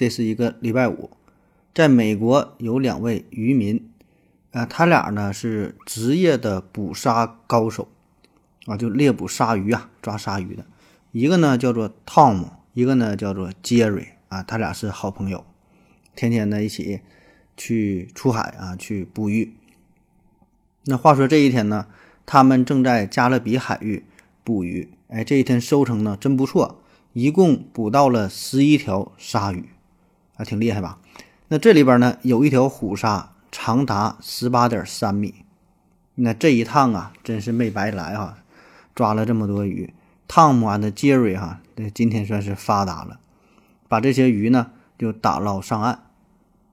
这是一个礼拜五，在美国有两位渔民，啊，他俩呢是职业的捕杀高手，啊，就猎捕鲨鱼啊，抓鲨鱼的。一个呢叫做汤姆，一个呢叫做杰瑞，啊，他俩是好朋友，天天呢一起去出海啊，去捕鱼。那话说这一天呢，他们正在加勒比海域捕鱼。哎，这一天收成呢真不错，一共捕到了十一条鲨鱼，还挺厉害吧？那这里边呢有一条虎鲨，长达十八点三米。那这一趟啊，真是没白来哈，抓了这么多鱼。汤姆安的杰瑞哈，这今天算是发达了，把这些鱼呢就打捞上岸。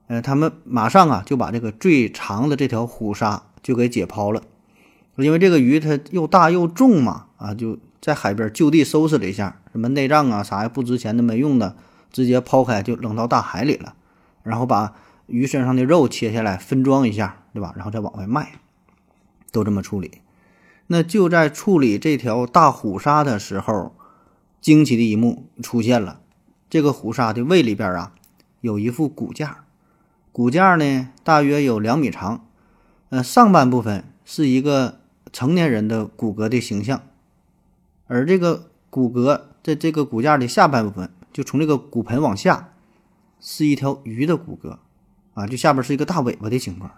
呃，他们马上啊就把这个最长的这条虎鲨。就给解剖了，因为这个鱼它又大又重嘛，啊，就在海边就地收拾了一下，什么内脏啊啥也不值钱的没用的，直接抛开就扔到大海里了，然后把鱼身上的肉切下来分装一下，对吧？然后再往外卖，都这么处理。那就在处理这条大虎鲨的时候，惊奇的一幕出现了，这个虎鲨的胃里边啊有一副骨架，骨架呢大约有两米长。呃，上半部分是一个成年人的骨骼的形象，而这个骨骼在这个骨架的下半部分，就从这个骨盆往下，是一条鱼的骨骼，啊，就下边是一个大尾巴的情况。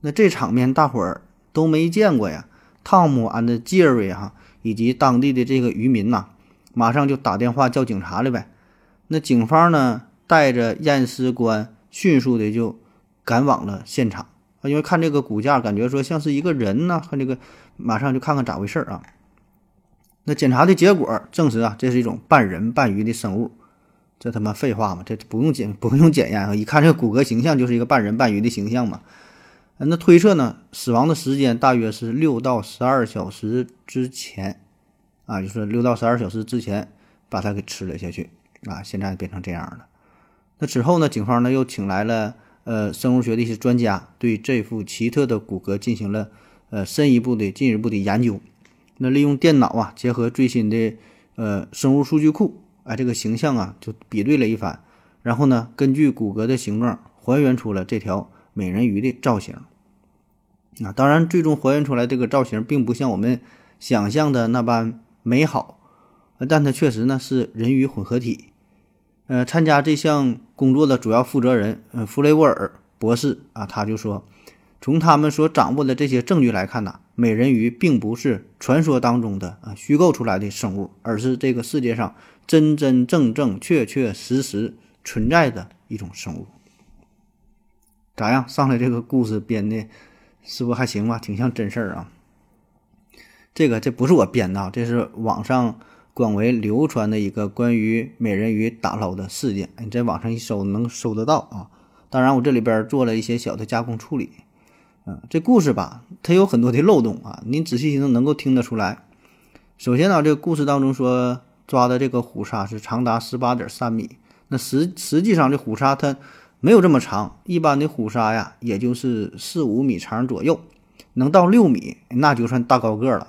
那这场面大伙儿都没见过呀。汤姆安的杰瑞哈以及当地的这个渔民呐，马上就打电话叫警察了呗。那警方呢，带着验尸官，迅速的就赶往了现场。啊，因为看这个骨架，感觉说像是一个人呢。看这个，马上就看看咋回事儿啊。那检查的结果证实啊，这是一种半人半鱼的生物。这他妈废话嘛，这不用检不用检验啊，一看这个骨骼形象就是一个半人半鱼的形象嘛。那推测呢，死亡的时间大约是六到十二小时之前啊，就是六到十二小时之前把它给吃了下去啊。现在变成这样了。那之后呢，警方呢又请来了。呃，生物学的一些专家对这副奇特的骨骼进行了呃深一步的进一步的研究。那利用电脑啊，结合最新的呃生物数据库，哎，这个形象啊就比对了一番，然后呢，根据骨骼的形状还原出了这条美人鱼的造型。啊，当然，最终还原出来这个造型并不像我们想象的那般美好，但它确实呢是人鱼混合体。呃，参加这项工作的主要负责人，呃，弗雷沃尔博士啊，他就说，从他们所掌握的这些证据来看呐，美人鱼并不是传说当中的啊虚构出来的生物，而是这个世界上真真正正、确确实实存在的一种生物。咋样？上来这个故事编的，是不还行吧？挺像真事儿啊。这个这不是我编的啊，这是网上。广为流传的一个关于美人鱼打捞的事件，你在网上一搜能搜得到啊。当然，我这里边做了一些小的加工处理。嗯，这故事吧，它有很多的漏洞啊。您仔细听能够听得出来。首先呢，这个故事当中说抓的这个虎鲨是长达十八点三米，那实实际上这虎鲨它没有这么长，一般的虎鲨呀，也就是四五米长左右，能到六米那就算大高个了。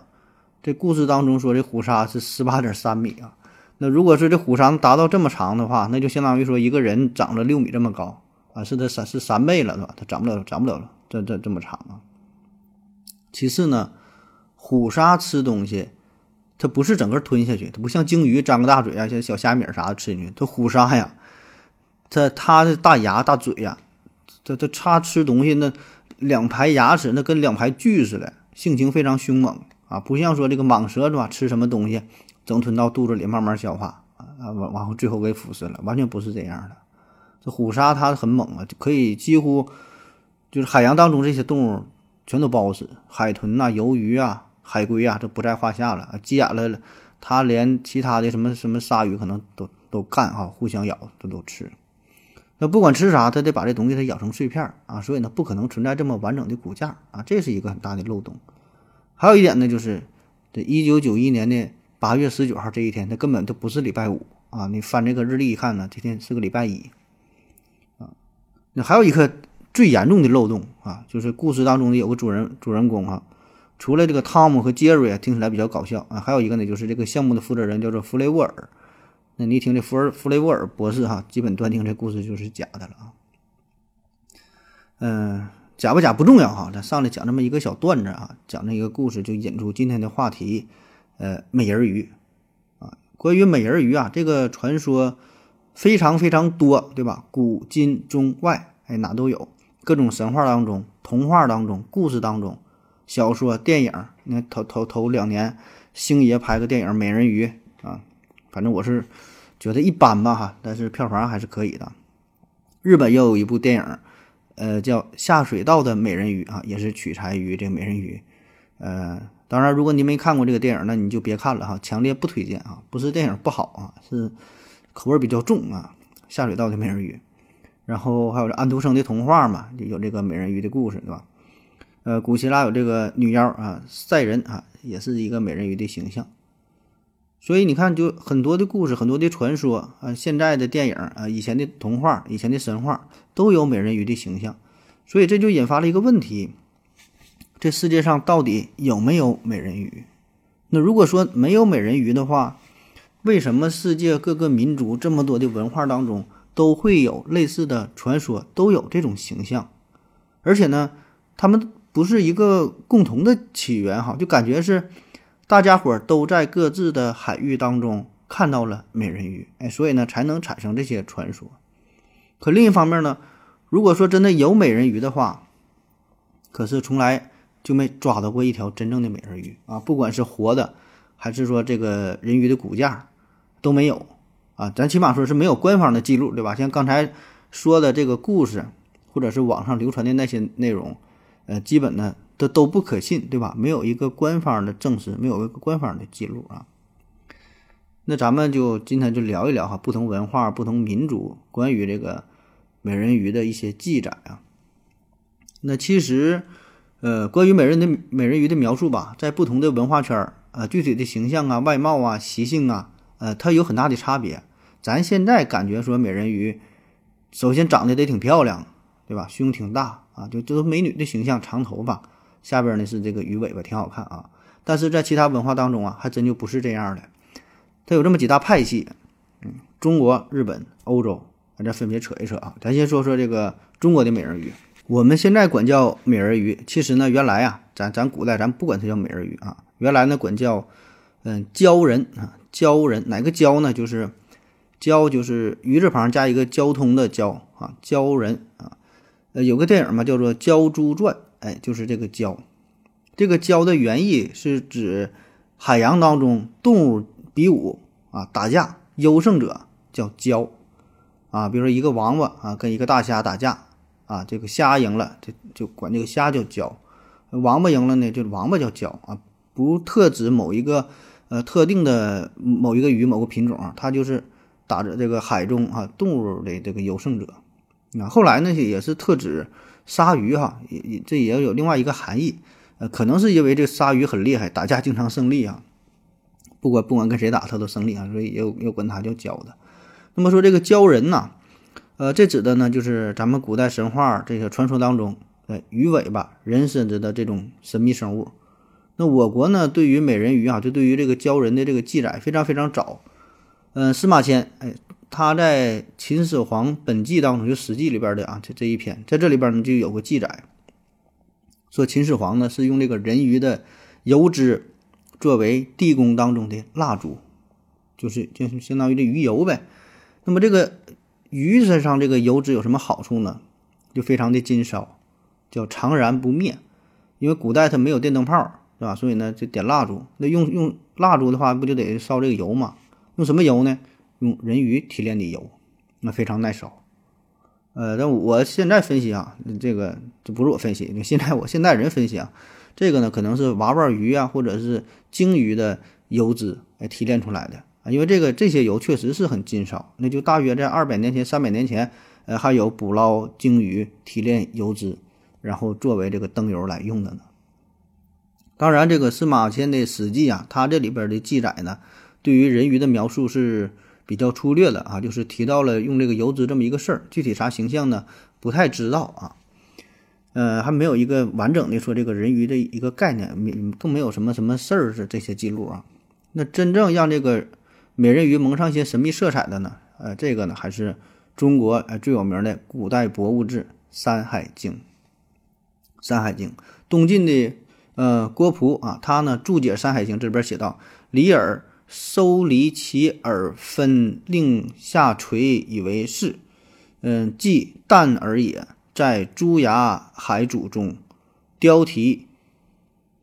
这故事当中说，这虎鲨是十八点三米啊。那如果说这虎鲨达到这么长的话，那就相当于说一个人长了六米这么高啊，是它三是三倍了，是吧？它长不了，长不了了这这这么长啊。其次呢，虎鲨吃东西，它不是整个吞下去，它不像鲸鱼张个大嘴啊，像小虾米啥的吃进去。它虎鲨呀，它它的大牙大嘴呀，它它它吃东西那两排牙齿那跟两排锯似的，性情非常凶猛。啊，不像说这个蟒蛇是吧？吃什么东西，整吞到肚子里慢慢消化啊，完完后最后给腐蚀了，完全不是这样的。这虎鲨它很猛啊，可以几乎就是海洋当中这些动物全都包死，海豚呐、鱿鱼啊、海龟啊，这不在话下了。急眼了，它连其他的什么什么鲨鱼可能都都干哈，互相咬，这都吃。那不管吃啥，它得把这东西它咬成碎片啊，所以呢，不可能存在这么完整的骨架啊，这是一个很大的漏洞。还有一点呢，就是这一九九一年的八月十九号这一天，它根本就不是礼拜五啊！你翻这个日历一看呢，这天是个礼拜一啊。那还有一个最严重的漏洞啊，就是故事当中的有个主人主人公啊，除了这个汤姆和杰瑞啊，听起来比较搞笑啊，还有一个呢，就是这个项目的负责人叫做弗雷沃尔。那你一听这弗尔弗雷沃尔博士哈，基本断定这故事就是假的了啊。嗯，假不假不重要哈，咱上来讲这么一个小段子啊，讲这一个故事就引出今天的话题，呃，美人鱼啊。关于美人鱼啊，这个传说非常非常多，对吧？古今中外，哎，哪都有。各种神话当中、童话当中、故事当中、小说、电影，你看头头头两年，星爷拍个电影《美人鱼》啊。反正我是觉得一般吧哈，但是票房还是可以的。日本又有一部电影，呃，叫《下水道的美人鱼》啊，也是取材于这个美人鱼。呃，当然，如果你没看过这个电影，那你就别看了哈，强烈不推荐啊。不是电影不好啊，是口味比较重啊。下水道的美人鱼，然后还有这安徒生的童话嘛，就有这个美人鱼的故事，对吧？呃，古希腊有这个女妖啊，赛人啊，也是一个美人鱼的形象。所以你看，就很多的故事，很多的传说啊，现在的电影啊，以前的童话、以前的神话都有美人鱼的形象，所以这就引发了一个问题：这世界上到底有没有美人鱼？那如果说没有美人鱼的话，为什么世界各个民族这么多的文化当中都会有类似的传说，都有这种形象？而且呢，他们不是一个共同的起源哈，就感觉是。大家伙都在各自的海域当中看到了美人鱼，哎，所以呢才能产生这些传说。可另一方面呢，如果说真的有美人鱼的话，可是从来就没抓到过一条真正的美人鱼啊！不管是活的，还是说这个人鱼的骨架，都没有啊！咱起码说是没有官方的记录，对吧？像刚才说的这个故事，或者是网上流传的那些内容，呃，基本呢。都都不可信，对吧？没有一个官方的证实，没有一个官方的记录啊。那咱们就今天就聊一聊哈，不同文化、不同民族关于这个美人鱼的一些记载啊。那其实，呃，关于美人的美人鱼的描述吧，在不同的文化圈儿啊，具体的形象啊、外貌啊、习性啊，呃，它有很大的差别。咱现在感觉说美人鱼，首先长得得挺漂亮，对吧？胸挺大啊，就都是美女的形象，长头发。下边呢是这个鱼尾巴，挺好看啊。但是在其他文化当中啊，还真就不是这样的。它有这么几大派系，嗯，中国、日本、欧洲，咱这分别扯一扯啊。咱先说说这个中国的美人鱼，我们现在管叫美人鱼，其实呢，原来啊，咱咱古代咱不管它叫美人鱼啊，原来呢管叫嗯鲛人啊，鲛人哪个鲛呢？就是鲛就是鱼字旁加一个交通的交啊，鲛人啊。呃，有个电影嘛，叫做《鲛珠传》。哎，就是这个鲛，这个鲛的原意是指海洋当中动物比武啊，打架优胜者叫鲛啊。比如说一个王八啊跟一个大虾打架啊，这个虾赢了，就就管这个虾叫鲛；王八赢了呢，就王八叫鲛啊。不特指某一个呃特定的某一个鱼某个品种啊，它就是打着这个海中啊动物的这个优胜者。那后来呢，也是特指。鲨鱼哈也也这也有另外一个含义，呃，可能是因为这鲨鱼很厉害，打架经常胜利啊，不管不管跟谁打他都胜利啊，所以也有有管他叫鲛的。那么说这个鲛人呐，呃，这指的呢就是咱们古代神话这个传说当中，呃，鱼尾巴人身子的这种神秘生物。那我国呢对于美人鱼啊，就对于这个鲛人的这个记载非常非常早，嗯，司马迁哎。他在《秦始皇本纪》当中，就《史记》里边的啊，这这一篇，在这里边呢就有个记载，说秦始皇呢是用这个人鱼的油脂作为地宫当中的蜡烛，就是就是相当于这鱼油呗。那么这个鱼身上这个油脂有什么好处呢？就非常的金烧，叫长燃不灭。因为古代它没有电灯泡，是吧？所以呢就点蜡烛。那用用蜡烛的话，不就得烧这个油吗？用什么油呢？用人鱼提炼的油，那非常耐烧。呃，但我现在分析啊，这个这不是我分析，现在我现代人分析啊，这个呢可能是娃娃鱼啊，或者是鲸鱼的油脂来提炼出来的啊。因为这个这些油确实是很金烧，那就大约在二百年前、三百年前，呃，还有捕捞鲸鱼、提炼油脂，然后作为这个灯油来用的呢。当然，这个司马迁的《史记》啊，它这里边的记载呢，对于人鱼的描述是比较粗略的啊，就是提到了用这个油脂这么一个事儿，具体啥形象呢，不太知道啊。呃，还没有一个完整的说这个人鱼的一个概念，没更没有什么什么事儿是这些记录啊。那真正让这个美人鱼蒙上一些神秘色彩的呢？呃，这个呢还是中国呃最有名的古代博物志《山海经》。《山海经》，东晋的呃郭璞啊，他呢注解《山海经》这边写道：“离耳收离其耳分，令下垂以为是。嗯，即淡耳也。”在诸崖海主中，雕题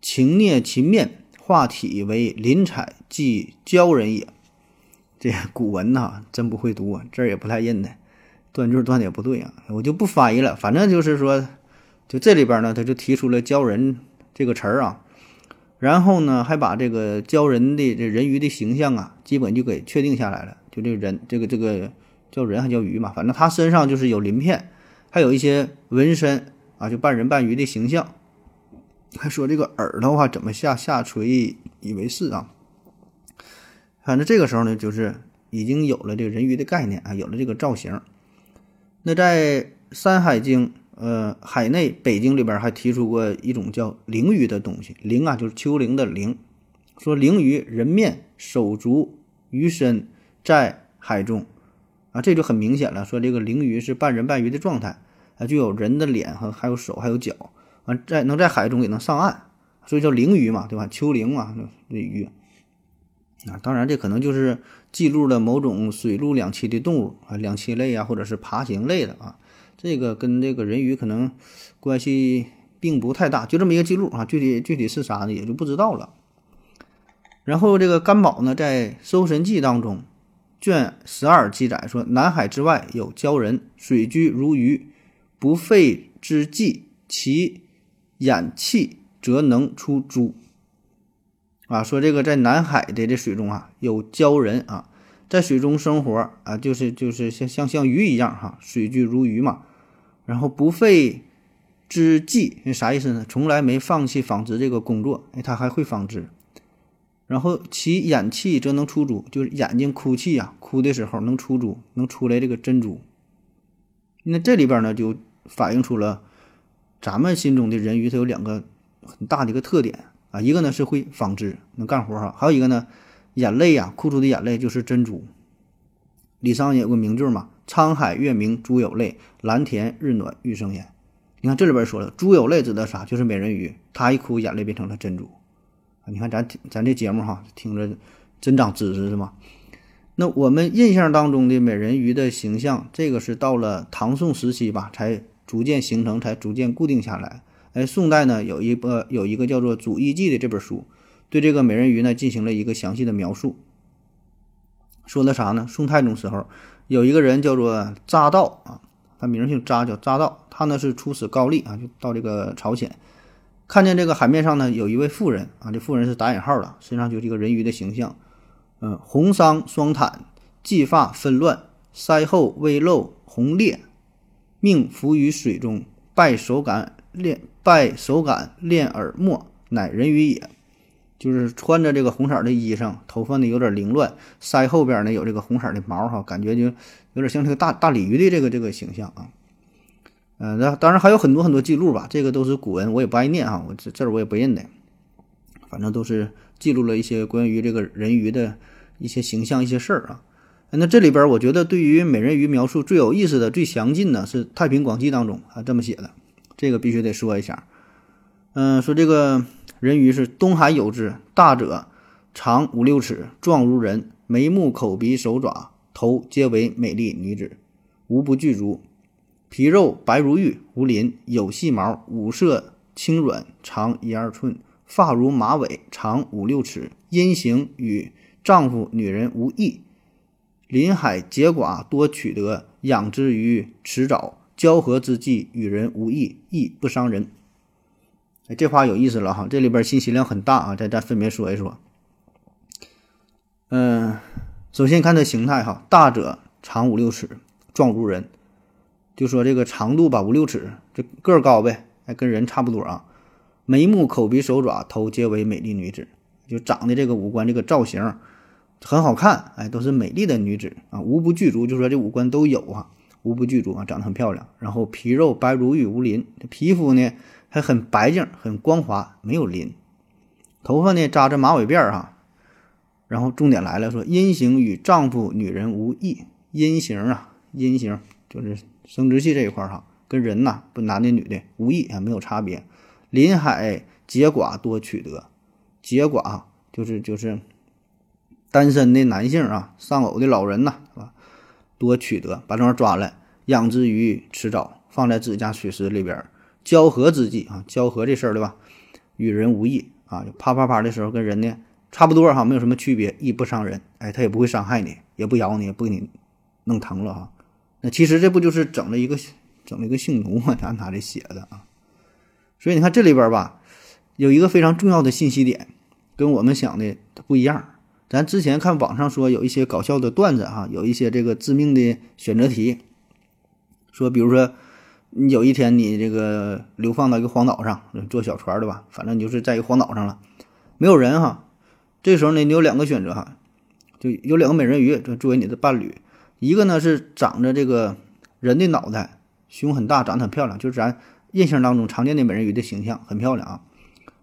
情孽其面，画体为鳞彩，即鲛人也。这古文呐，真不会读啊，字儿也不太认的，断句断的也不对啊，我就不翻译了。反正就是说，就这里边呢，他就提出了鲛人这个词儿啊，然后呢，还把这个鲛人的这人鱼的形象啊，基本就给确定下来了。就这个人，这个这个叫人还叫鱼嘛，反正他身上就是有鳞片。还有一些纹身啊，就半人半鱼的形象。还说这个耳朵话怎么下下垂以为是啊？反正这个时候呢，就是已经有了这个人鱼的概念啊，有了这个造型。那在《山海经》呃海内北京里边还提出过一种叫灵鱼的东西，灵啊就是丘陵的灵，说灵鱼人面手足鱼身在海中。啊，这就很明显了，说这个灵鱼是半人半鱼的状态，啊，就有人的脸和还有手还有脚，啊，在能在海中也能上岸，所以叫灵鱼嘛，对吧？丘陵嘛，这鱼。啊，当然这可能就是记录了某种水陆两栖的动物啊，两栖类啊，或者是爬行类的啊，这个跟这个人鱼可能关系并不太大，就这么一个记录啊，具体具体是啥呢，也就不知道了。然后这个甘宝呢，在《搜神记》当中。卷十二记载说，南海之外有鲛人，水居如鱼，不费之计，其眼气则能出珠。啊，说这个在南海的这水中啊，有鲛人啊，在水中生活啊，就是就是像像像鱼一样哈，水居如鱼嘛。然后不费之计，啥意思呢？从来没放弃纺织这个工作，哎，他还会纺织。然后其眼气则能出珠，就是眼睛哭泣呀，哭的时候能出珠，能出来这个珍珠。那这里边呢，就反映出了咱们心中的人鱼，它有两个很大的一个特点啊，一个呢是会纺织，能干活哈，还有一个呢，眼泪呀，哭出的眼泪就是珍珠。李商隐有个名句嘛：“沧海月明珠有泪，蓝田日暖玉生烟。”你看这里边说了，珠有泪指的啥？就是美人鱼，她一哭，眼泪变成了珍珠。你看咱咱这节目哈，听着真长知识是吗？那我们印象当中的美人鱼的形象，这个是到了唐宋时期吧，才逐渐形成，才逐渐固定下来。哎，宋代呢有一个有一个叫做《祖义记》的这本书，对这个美人鱼呢进行了一个详细的描述。说的啥呢？宋太宗时候有一个人叫做扎道啊，他名姓扎，叫扎道，他呢是出使高丽啊，就到这个朝鲜。看见这个海面上呢，有一位妇人啊，这妇人是打引号的，身上就是一个人鱼的形象，嗯，红裳双毯，髻发纷乱，腮后微露红裂，命浮于水中，拜手感练，拜手感练耳目，乃人鱼也。就是穿着这个红色的衣裳，头发呢有点凌乱，腮后边呢有这个红色的毛哈，感觉就有点像这个大大鲤鱼的这个这个形象啊。嗯，那当然还有很多很多记录吧，这个都是古文，我也不爱念啊，我这这儿我也不认得，反正都是记录了一些关于这个人鱼的一些形象、一些事儿啊。那这里边我觉得对于美人鱼描述最有意思的、最详尽的是《太平广记》当中啊这么写的，这个必须得说一下。嗯，说这个人鱼是东海有之，大者长五六尺，状如人，眉目口鼻手爪头皆为美丽女子，无不具足。皮肉白如玉，无鳞，有细毛，五色轻软，长一二寸，发如马尾，长五六尺，阴形与丈夫女人无异。临海结寡，多取得，养之于池沼，交合之际，与人无异，亦不伤人。哎，这话有意思了哈，这里边信息量很大啊，再再分别说一说。嗯，首先看它形态哈，大者长五六尺，壮如人。就说这个长度吧五六尺，这个儿高呗，还跟人差不多啊。眉目、口鼻、手爪、头皆为美丽女子，就长得这个五官这个造型很好看，哎，都是美丽的女子啊，无不具足，就说这五官都有啊，无不具足啊，长得很漂亮。然后皮肉白如玉无鳞，这皮肤呢还很白净，很光滑，没有鳞。头发呢扎着马尾辫儿哈。然后重点来了，说阴型与丈夫、女人无异。阴型啊，阴型就是生殖器这一块哈，跟人呐不男的女的无异啊，没有差别。临海结寡多取得，结寡就是就是单身的男性啊，丧偶的老人呐，是吧？多取得，把这玩意儿抓来，养殖于池沼，放在自己家水池里边，交合之际啊，交合这事儿对吧？与人无异啊，就啪啪啪的时候跟人呢。差不多哈，没有什么区别，亦不伤人。哎，它也不会伤害你，也不咬你，也不给你弄疼了哈。那其实这不就是整了一个整了一个性奴嘛？按他这写的啊。所以你看这里边吧，有一个非常重要的信息点，跟我们想的不一样。咱之前看网上说有一些搞笑的段子哈，有一些这个致命的选择题，说比如说你有一天你这个流放到一个荒岛上，坐小船的吧，反正你就是在一个荒岛上了，没有人哈。这时候呢，你有两个选择哈，就有两个美人鱼作作为你的伴侣，一个呢是长着这个人的脑袋，胸很大，长得很漂亮，就是咱印象当中常见的美人鱼的形象，很漂亮啊。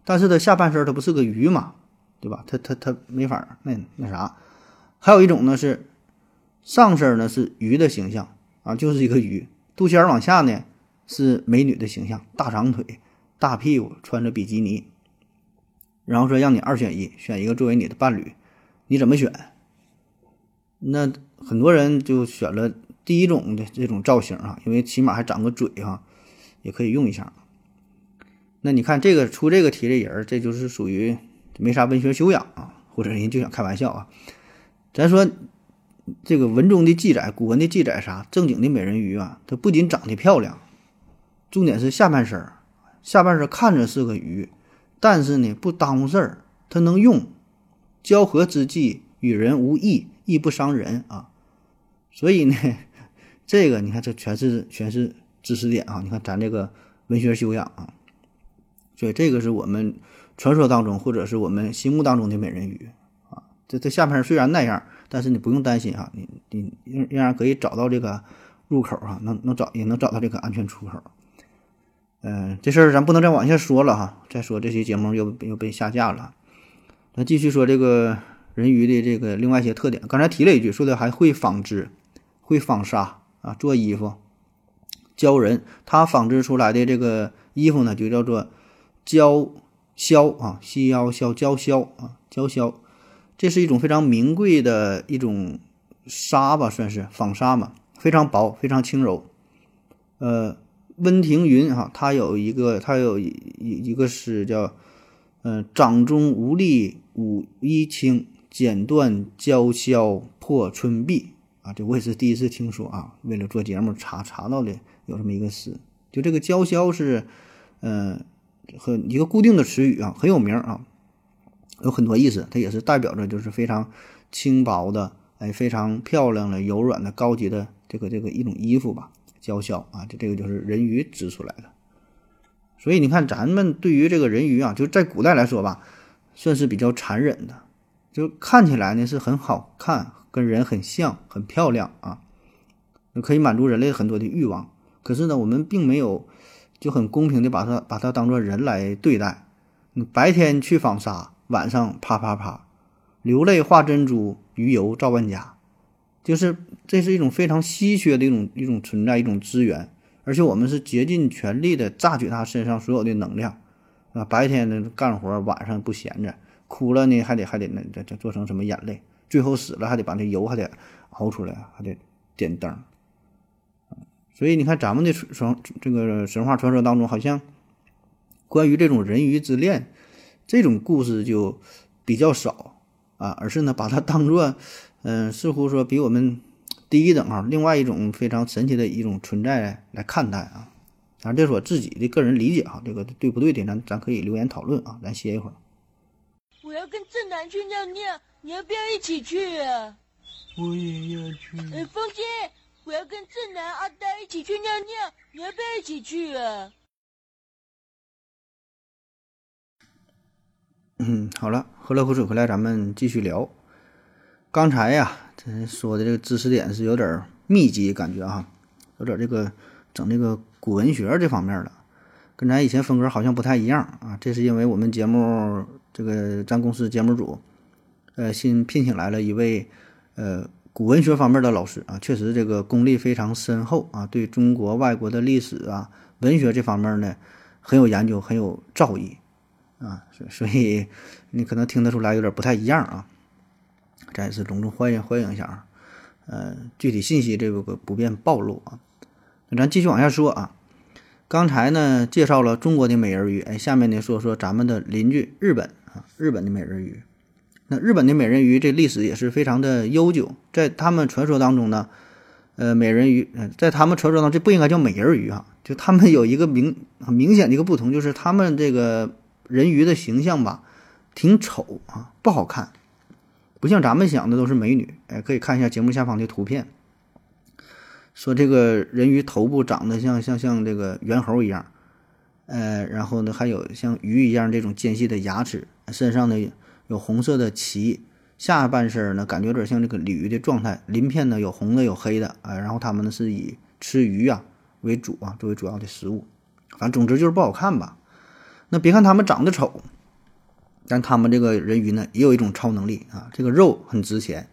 但是它下半身它不是个鱼嘛，对吧？它它它没法那那啥。还有一种呢是上身呢是鱼的形象啊，就是一个鱼，肚脐儿往下呢是美女的形象，大长腿，大屁股，穿着比基尼。然后说让你二选一，选一个作为你的伴侣，你怎么选？那很多人就选了第一种的这种造型啊，因为起码还长个嘴哈，也可以用一下。那你看这个出这个题的人，这就是属于没啥文学修养啊，或者人就想开玩笑啊。咱说这个文中的记载，古文的记载啥？正经的美人鱼啊，它不仅长得漂亮，重点是下半身下半身看着是个鱼。但是呢，不耽误事儿，它能用，交合之际与人无异，亦不伤人啊。所以呢，这个你看，这全是全是知识点啊。你看咱这个文学修养啊，所以这个是我们传说当中或者是我们心目当中的美人鱼啊。这这下半身虽然那样，但是你不用担心啊，你你仍然可以找到这个入口啊，能能找也能找到这个安全出口。嗯，这事儿咱不能再往下说了哈。再说这期节目又又被下架了。那继续说这个人鱼的这个另外一些特点。刚才提了一句，说的还会纺织，会纺纱啊，做衣服，教人。他纺织出来的这个衣服呢，就叫做胶销啊，细腰销胶销啊，胶销。这是一种非常名贵的一种纱吧，算是纺纱嘛，非常薄，非常轻柔，呃。温庭筠哈，他有一个，他有一一个诗叫，嗯，掌中无力舞衣轻，剪断娇绡破春碧啊，这我也是第一次听说啊。为了做节目查查到的有这么一个诗，就这个娇绡是，嗯，很一个固定的词语啊，很有名啊，有很多意思。它也是代表着就是非常轻薄的，哎，非常漂亮的、柔软的、高级的这个这个一种衣服吧。娇绡啊，这这个就是人鱼织出来的，所以你看，咱们对于这个人鱼啊，就在古代来说吧，算是比较残忍的，就看起来呢是很好看，跟人很像，很漂亮啊，可以满足人类很多的欲望。可是呢，我们并没有就很公平的把它把它当做人来对待。你白天去纺纱，晚上啪啪啪，流泪画珍珠，鱼油照万家。就是这是一种非常稀缺的一种一种存在一种资源，而且我们是竭尽全力的榨取它身上所有的能量，啊，白天呢干活，晚上不闲着，哭了呢还得还得那这这做成什么眼泪，最后死了还得把那油还得熬出来，还得点灯，所以你看咱们的传这个神话传说当中，好像关于这种人鱼之恋这种故事就比较少啊，而是呢把它当做。嗯，似乎说比我们低一等啊，另外一种非常神奇的一种存在来看待啊。当然，这是我自己的个人理解哈，这个对不对的，咱咱可以留言讨论啊。咱歇一会儿。我要跟正南去尿尿，你要不要一起去啊？我也要去。哎，风姐，我要跟正南、阿呆一起去尿尿，你要不要一起去啊？嗯，好了，喝了口水回来，咱们继续聊。刚才呀，这说的这个知识点是有点密集，感觉哈，有点这个整这个古文学这方面的，跟咱以前风格好像不太一样啊。这是因为我们节目这个咱公司节目组，呃，新聘请来了一位呃古文学方面的老师啊，确实这个功力非常深厚啊，对中国外国的历史啊、文学这方面呢很有研究，很有造诣。啊，所所以你可能听得出来有点不太一样啊，再次隆重欢迎欢迎一下啊，呃，具体信息这个不便暴露啊，那咱继续往下说啊，刚才呢介绍了中国的美人鱼，哎，下面呢说说咱们的邻居日本啊，日本的美人鱼，那日本的美人鱼这历史也是非常的悠久，在他们传说当中呢，呃，美人鱼，在他们传说当中这不应该叫美人鱼啊，就他们有一个明很明显的一个不同，就是他们这个。人鱼的形象吧，挺丑啊，不好看，不像咱们想的都是美女。哎，可以看一下节目下方的图片，说这个人鱼头部长得像像像这个猿猴一样，呃，然后呢还有像鱼一样这种尖细的牙齿，身上呢有红色的鳍，下半身呢感觉有点像这个鲤鱼的状态，鳞片呢有红的有黑的，哎，然后它们呢是以吃鱼啊为主啊，作为主要的食物，反正总之就是不好看吧。那别看他们长得丑，但他们这个人鱼呢，也有一种超能力啊！这个肉很值钱，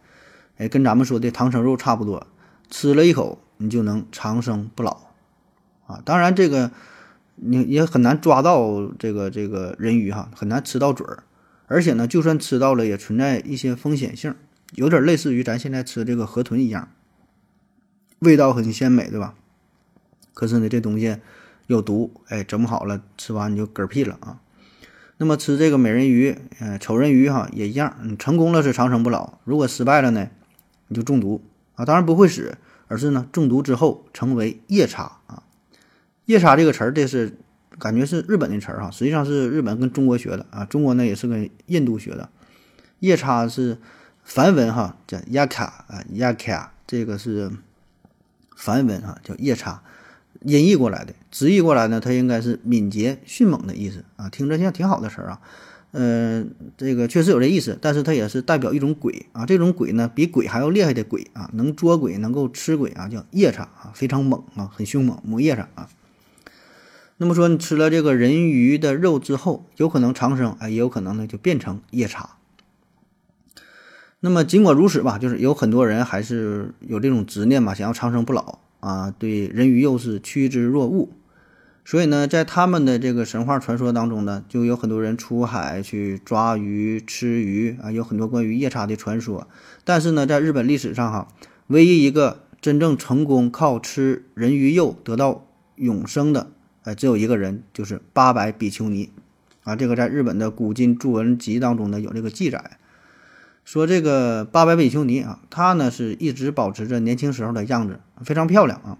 哎，跟咱们说的唐僧肉差不多，吃了一口你就能长生不老啊！当然，这个你也很难抓到这个这个人鱼哈，很难吃到嘴儿，而且呢，就算吃到了，也存在一些风险性，有点类似于咱现在吃这个河豚一样，味道很鲜美，对吧？可是呢，这东西。有毒，哎，整不好了，吃完你就嗝屁了啊。那么吃这个美人鱼，呃，丑人鱼哈也一样，你成功了是长生不老，如果失败了呢，你就中毒啊。当然不会死，而是呢中毒之后成为夜叉啊。夜叉这个词儿，这是感觉是日本的词儿哈，实际上是日本跟中国学的啊。中国呢也是跟印度学的。夜叉是梵文哈，叫亚卡啊，亚卡，这个是梵文啊，叫夜叉。音译过来的，直译过来呢，它应该是敏捷、迅猛的意思啊，听着像挺好的词儿啊。嗯，这个确实有这意思，但是它也是代表一种鬼啊。这种鬼呢，比鬼还要厉害的鬼啊，能捉鬼，能够吃鬼啊，叫夜叉啊，非常猛啊，很凶猛，母夜叉啊。那么说，你吃了这个人鱼的肉之后，有可能长生啊，也有可能呢就变成夜叉。那么尽管如此吧，就是有很多人还是有这种执念嘛，想要长生不老。啊，对人鱼又是趋之若鹜，所以呢，在他们的这个神话传说当中呢，就有很多人出海去抓鱼、吃鱼啊，有很多关于夜叉的传说。但是呢，在日本历史上哈，唯一一个真正成功靠吃人鱼肉得到永生的，哎，只有一个人，就是八百比丘尼啊。这个在日本的古今著文集当中呢有这个记载。说这个八百比丘尼啊，她呢是一直保持着年轻时候的样子，非常漂亮啊。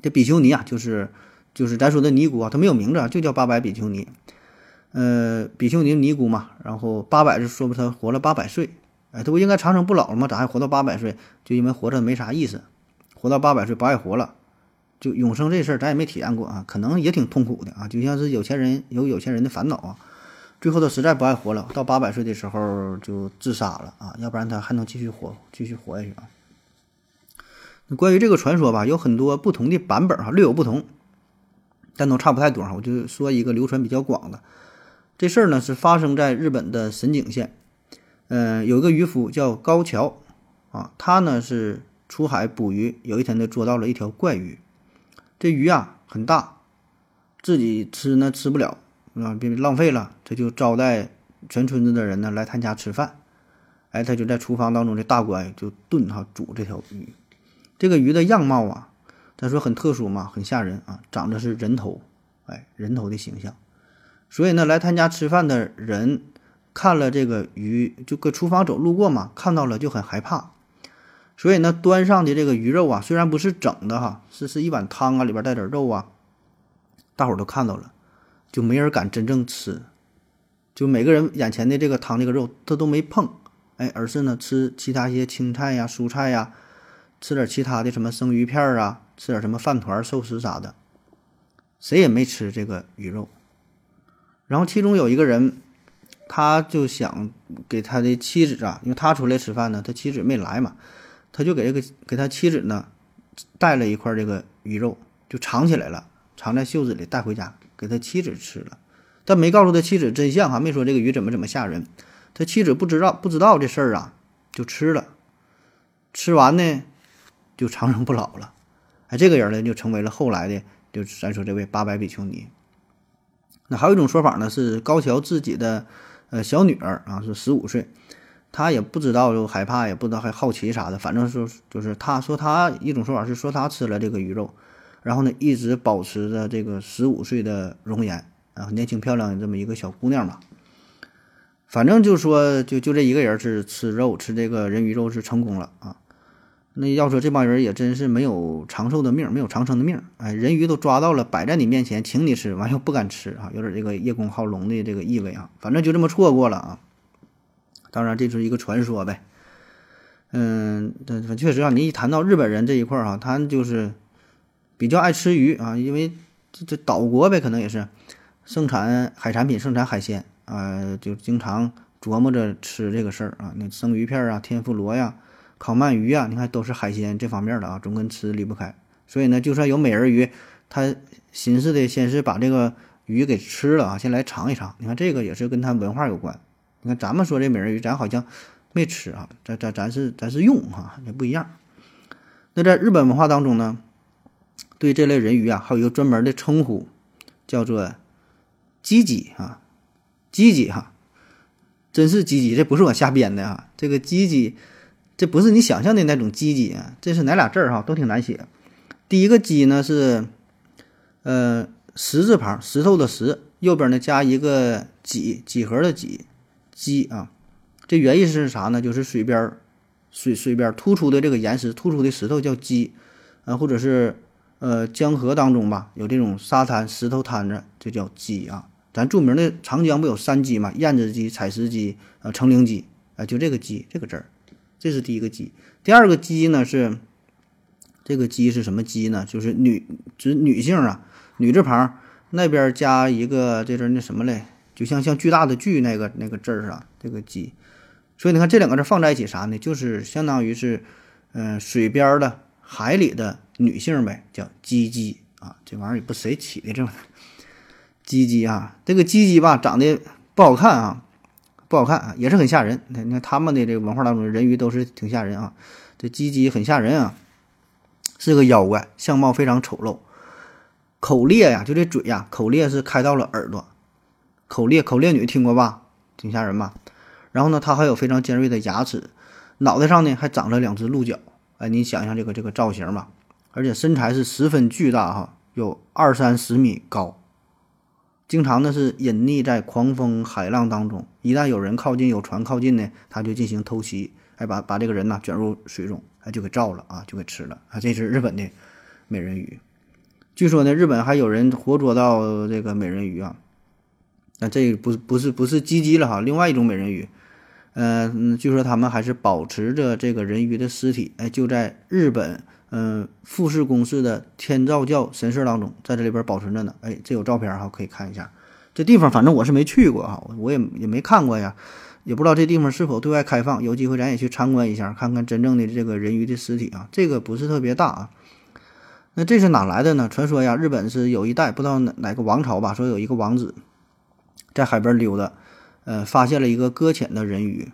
这比丘尼啊，就是就是咱说的尼姑啊，她没有名字，就叫八百比丘尼。呃，比丘尼尼姑嘛，然后八百是说不她活了八百岁，哎，她不应该长生不老了吗？咋还活到八百岁？就因为活着没啥意思，活到八百岁不爱活了，就永生这事儿咱也没体验过啊，可能也挺痛苦的啊，就像是有钱人有有钱人的烦恼啊。最后他实在不爱活了，到八百岁的时候就自杀了啊，要不然他还能继续活，继续活下去啊。关于这个传说吧，有很多不同的版本哈，略有不同，但都差不太多哈。我就说一个流传比较广的，这事儿呢是发生在日本的神井县，嗯，有个渔夫叫高桥啊，他呢是出海捕鱼，有一天呢捉到了一条怪鱼，这鱼啊很大，自己吃呢吃不了。啊，别浪费了，他就招待全村子的人呢来他家吃饭。哎，他就在厨房当中的大锅就炖哈煮这条鱼。这个鱼的样貌啊，他说很特殊嘛，很吓人啊，长得是人头，哎，人头的形象。所以呢，来他家吃饭的人看了这个鱼，就搁厨房走路过嘛，看到了就很害怕。所以呢，端上的这个鱼肉啊，虽然不是整的哈，是是一碗汤啊，里边带点肉啊，大伙儿都看到了。就没人敢真正吃，就每个人眼前的这个汤这个肉他都没碰，哎，而是呢吃其他一些青菜呀、蔬菜呀，吃点其他的什么生鱼片啊，吃点什么饭团、寿司啥的，谁也没吃这个鱼肉。然后其中有一个人，他就想给他的妻子啊，因为他出来吃饭呢，他妻子没来嘛，他就给这个给他妻子呢带了一块这个鱼肉，就藏起来了，藏在袖子里带回家给他妻子吃了，但没告诉他妻子真相哈，没说这个鱼怎么怎么吓人，他妻子不知道不知道这事儿啊，就吃了，吃完呢就长生不老了，哎，这个人呢就成为了后来的就咱说这位八百比丘尼。那还有一种说法呢，是高桥自己的呃小女儿啊，是十五岁，她也不知道就害怕，也不知道还好奇啥的，反正说就是她说她一种说法是说她吃了这个鱼肉，然后呢一直保持着这个十五岁的容颜啊，年轻漂亮的这么一个小姑娘吧。反正就说就就这一个人是吃肉吃这个人鱼肉是成功了啊。那要说这帮人也真是没有长寿的命，没有长生的命。哎，人鱼都抓到了，摆在你面前，请你吃，完又不敢吃啊，有点这个叶公好龙的这个意味啊。反正就这么错过了啊。当然，这是一个传说呗。嗯，这确实啊，你一谈到日本人这一块儿啊，他就是比较爱吃鱼啊，因为这这岛国呗，可能也是盛产海产品，盛产海鲜啊，就经常琢磨着吃这个事儿啊。那生鱼片啊，天妇罗呀。烤鳗鱼啊，你看都是海鲜这方面的啊，总跟吃离不开。所以呢，就算有美人鱼，他寻思的先是把这个鱼给吃了啊，先来尝一尝。你看这个也是跟他文化有关。你看咱们说这美人鱼，咱好像没吃啊，咱咱咱是咱是用哈，也不一样。那在日本文化当中呢，对这类人鱼啊，还有一个专门的称呼，叫做“鸡鸡”啊，“鸡鸡”哈，真是“鸡鸡”，这不是我瞎编的啊，这个“鸡鸡”。这不是你想象的那种鸡鸡啊，这是哪俩字儿哈？都挺难写。第一个鸡呢是，呃，石字旁，石头的石，右边呢加一个几，几何的几，鸡啊。这原意是啥呢？就是水边水水边突出的这个岩石，突出的石头叫鸡啊，或者是呃江河当中吧，有这种沙滩石头滩子，这叫鸡啊。咱著名的长江不有三鸡嘛？燕子鸡、采石鸡啊、成陵鸡啊，就这个鸡这个字儿。这是第一个鸡，第二个鸡呢是，这个鸡是什么鸡呢？就是女指女性啊，女字旁那边加一个这阵那什么嘞，就像像巨大的巨那个那个字儿啊，这个鸡。所以你看这两个字放在一起啥呢？就是相当于是，嗯，水边的海里的女性呗，叫鸡鸡啊。这玩意儿也不谁起的这鸡鸡啊，这个鸡鸡吧长得不好看啊。不好看啊，也是很吓人。你看他们的这个文化当中，人鱼都是挺吓人啊。这鸡鸡很吓人啊，是个妖怪，相貌非常丑陋，口裂呀，就这嘴呀，口裂是开到了耳朵，口裂口裂女听过吧？挺吓人吧？然后呢，它还有非常尖锐的牙齿，脑袋上呢还长了两只鹿角。哎，你想想这个这个造型吧，而且身材是十分巨大哈，有二三十米高。经常呢是隐匿在狂风海浪当中，一旦有人靠近，有船靠近呢，他就进行偷袭，哎，把把这个人呢卷入水中，哎，就给照了啊，就给吃了啊。这是日本的美人鱼，据说呢，日本还有人活捉到这个美人鱼啊。那这不不是不是鸡鸡了哈，另外一种美人鱼，嗯，据说他们还是保持着这个人鱼的尸体，哎，就在日本。嗯，富士宫市的天照教神社当中，在这里边保存着呢。哎，这有照片哈，可以看一下。这地方反正我是没去过哈，我也也没看过呀，也不知道这地方是否对外开放。有机会咱也去参观一下，看看真正的这个人鱼的尸体啊。这个不是特别大啊。那这是哪来的呢？传说呀，日本是有一代不知道哪哪个王朝吧，说有一个王子在海边溜达，呃，发现了一个搁浅的人鱼，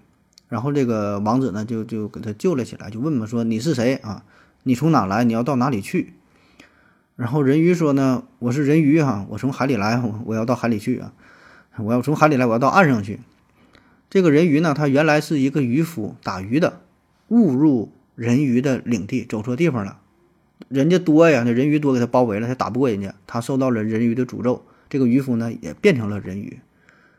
然后这个王子呢就就给他救了起来，就问嘛说你是谁啊？你从哪来？你要到哪里去？然后人鱼说呢：“我是人鱼哈，我从海里来，我我要到海里去啊！我要从海里来，我要到岸上去。”这个人鱼呢，他原来是一个渔夫，打鱼的，误入人鱼的领地，走错地方了。人家多呀，那人鱼多，给他包围了，他打不过人家，他受到了人鱼的诅咒。这个渔夫呢，也变成了人鱼。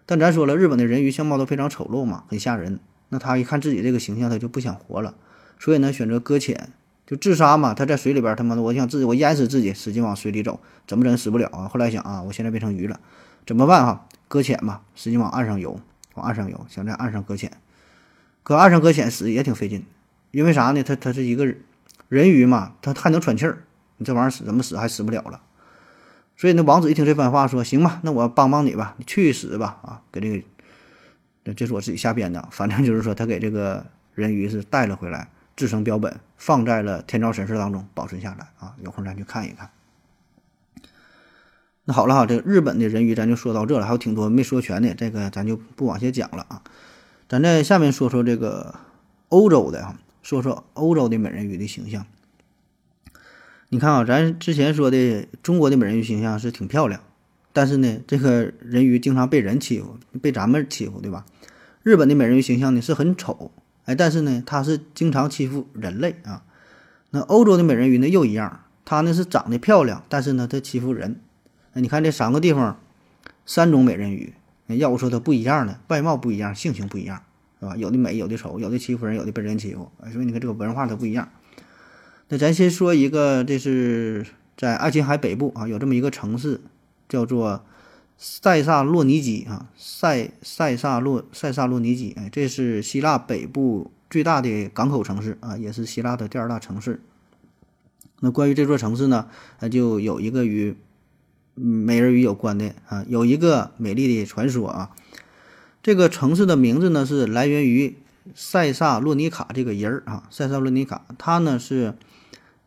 但咱说了，日本的人鱼相貌都非常丑陋嘛，很吓人。那他一看自己这个形象，他就不想活了，所以呢，选择搁浅。就自杀嘛，他在水里边，他妈的，我想自己我淹死自己，使劲往水里走，怎么整死不了啊？后来想啊，我现在变成鱼了，怎么办哈？搁浅嘛，使劲往岸上游，往岸上游，想在岸上搁浅，搁岸上搁浅死也挺费劲，因为啥呢？他他是一个人鱼嘛，他还能喘气儿，你这玩意儿死怎么死还死不了了。所以那王子一听这番话，说：“行吧，那我帮帮你吧，你去死吧！”啊，给这个，这这是我自己瞎编的，反正就是说他给这个人鱼是带了回来，制成标本，放在了天照神社当中保存下来啊。有空咱去看一看。那好了哈，这个日本的人鱼咱就说到这了，还有挺多没说全的，这个咱就不往下讲了啊。咱在下面说说这个欧洲的啊，说说欧洲的美人鱼的形象。你看啊，咱之前说的中国的美人鱼形象是挺漂亮，但是呢，这个人鱼经常被人欺负，被咱们欺负，对吧？日本的美人鱼形象呢是很丑，哎，但是呢，它是经常欺负人类啊。那欧洲的美人鱼呢又一样，它呢是长得漂亮，但是呢它欺负人。那你看这三个地方，三种美人鱼，要不说它不一样呢，外貌不一样，性情不一样，是吧？有的美，有的丑，有的欺负人，有的被人欺负，所以你看这个文化它不一样。那咱先说一个，这是在爱琴海北部啊，有这么一个城市，叫做塞萨洛尼基啊，塞塞萨洛塞萨洛尼基，哎，这是希腊北部最大的港口城市啊，也是希腊的第二大城市。那关于这座城市呢，它就有一个与美人鱼有关的啊，有一个美丽的传说啊。这个城市的名字呢是来源于塞萨洛尼卡这个人儿啊，塞萨洛尼卡，他呢是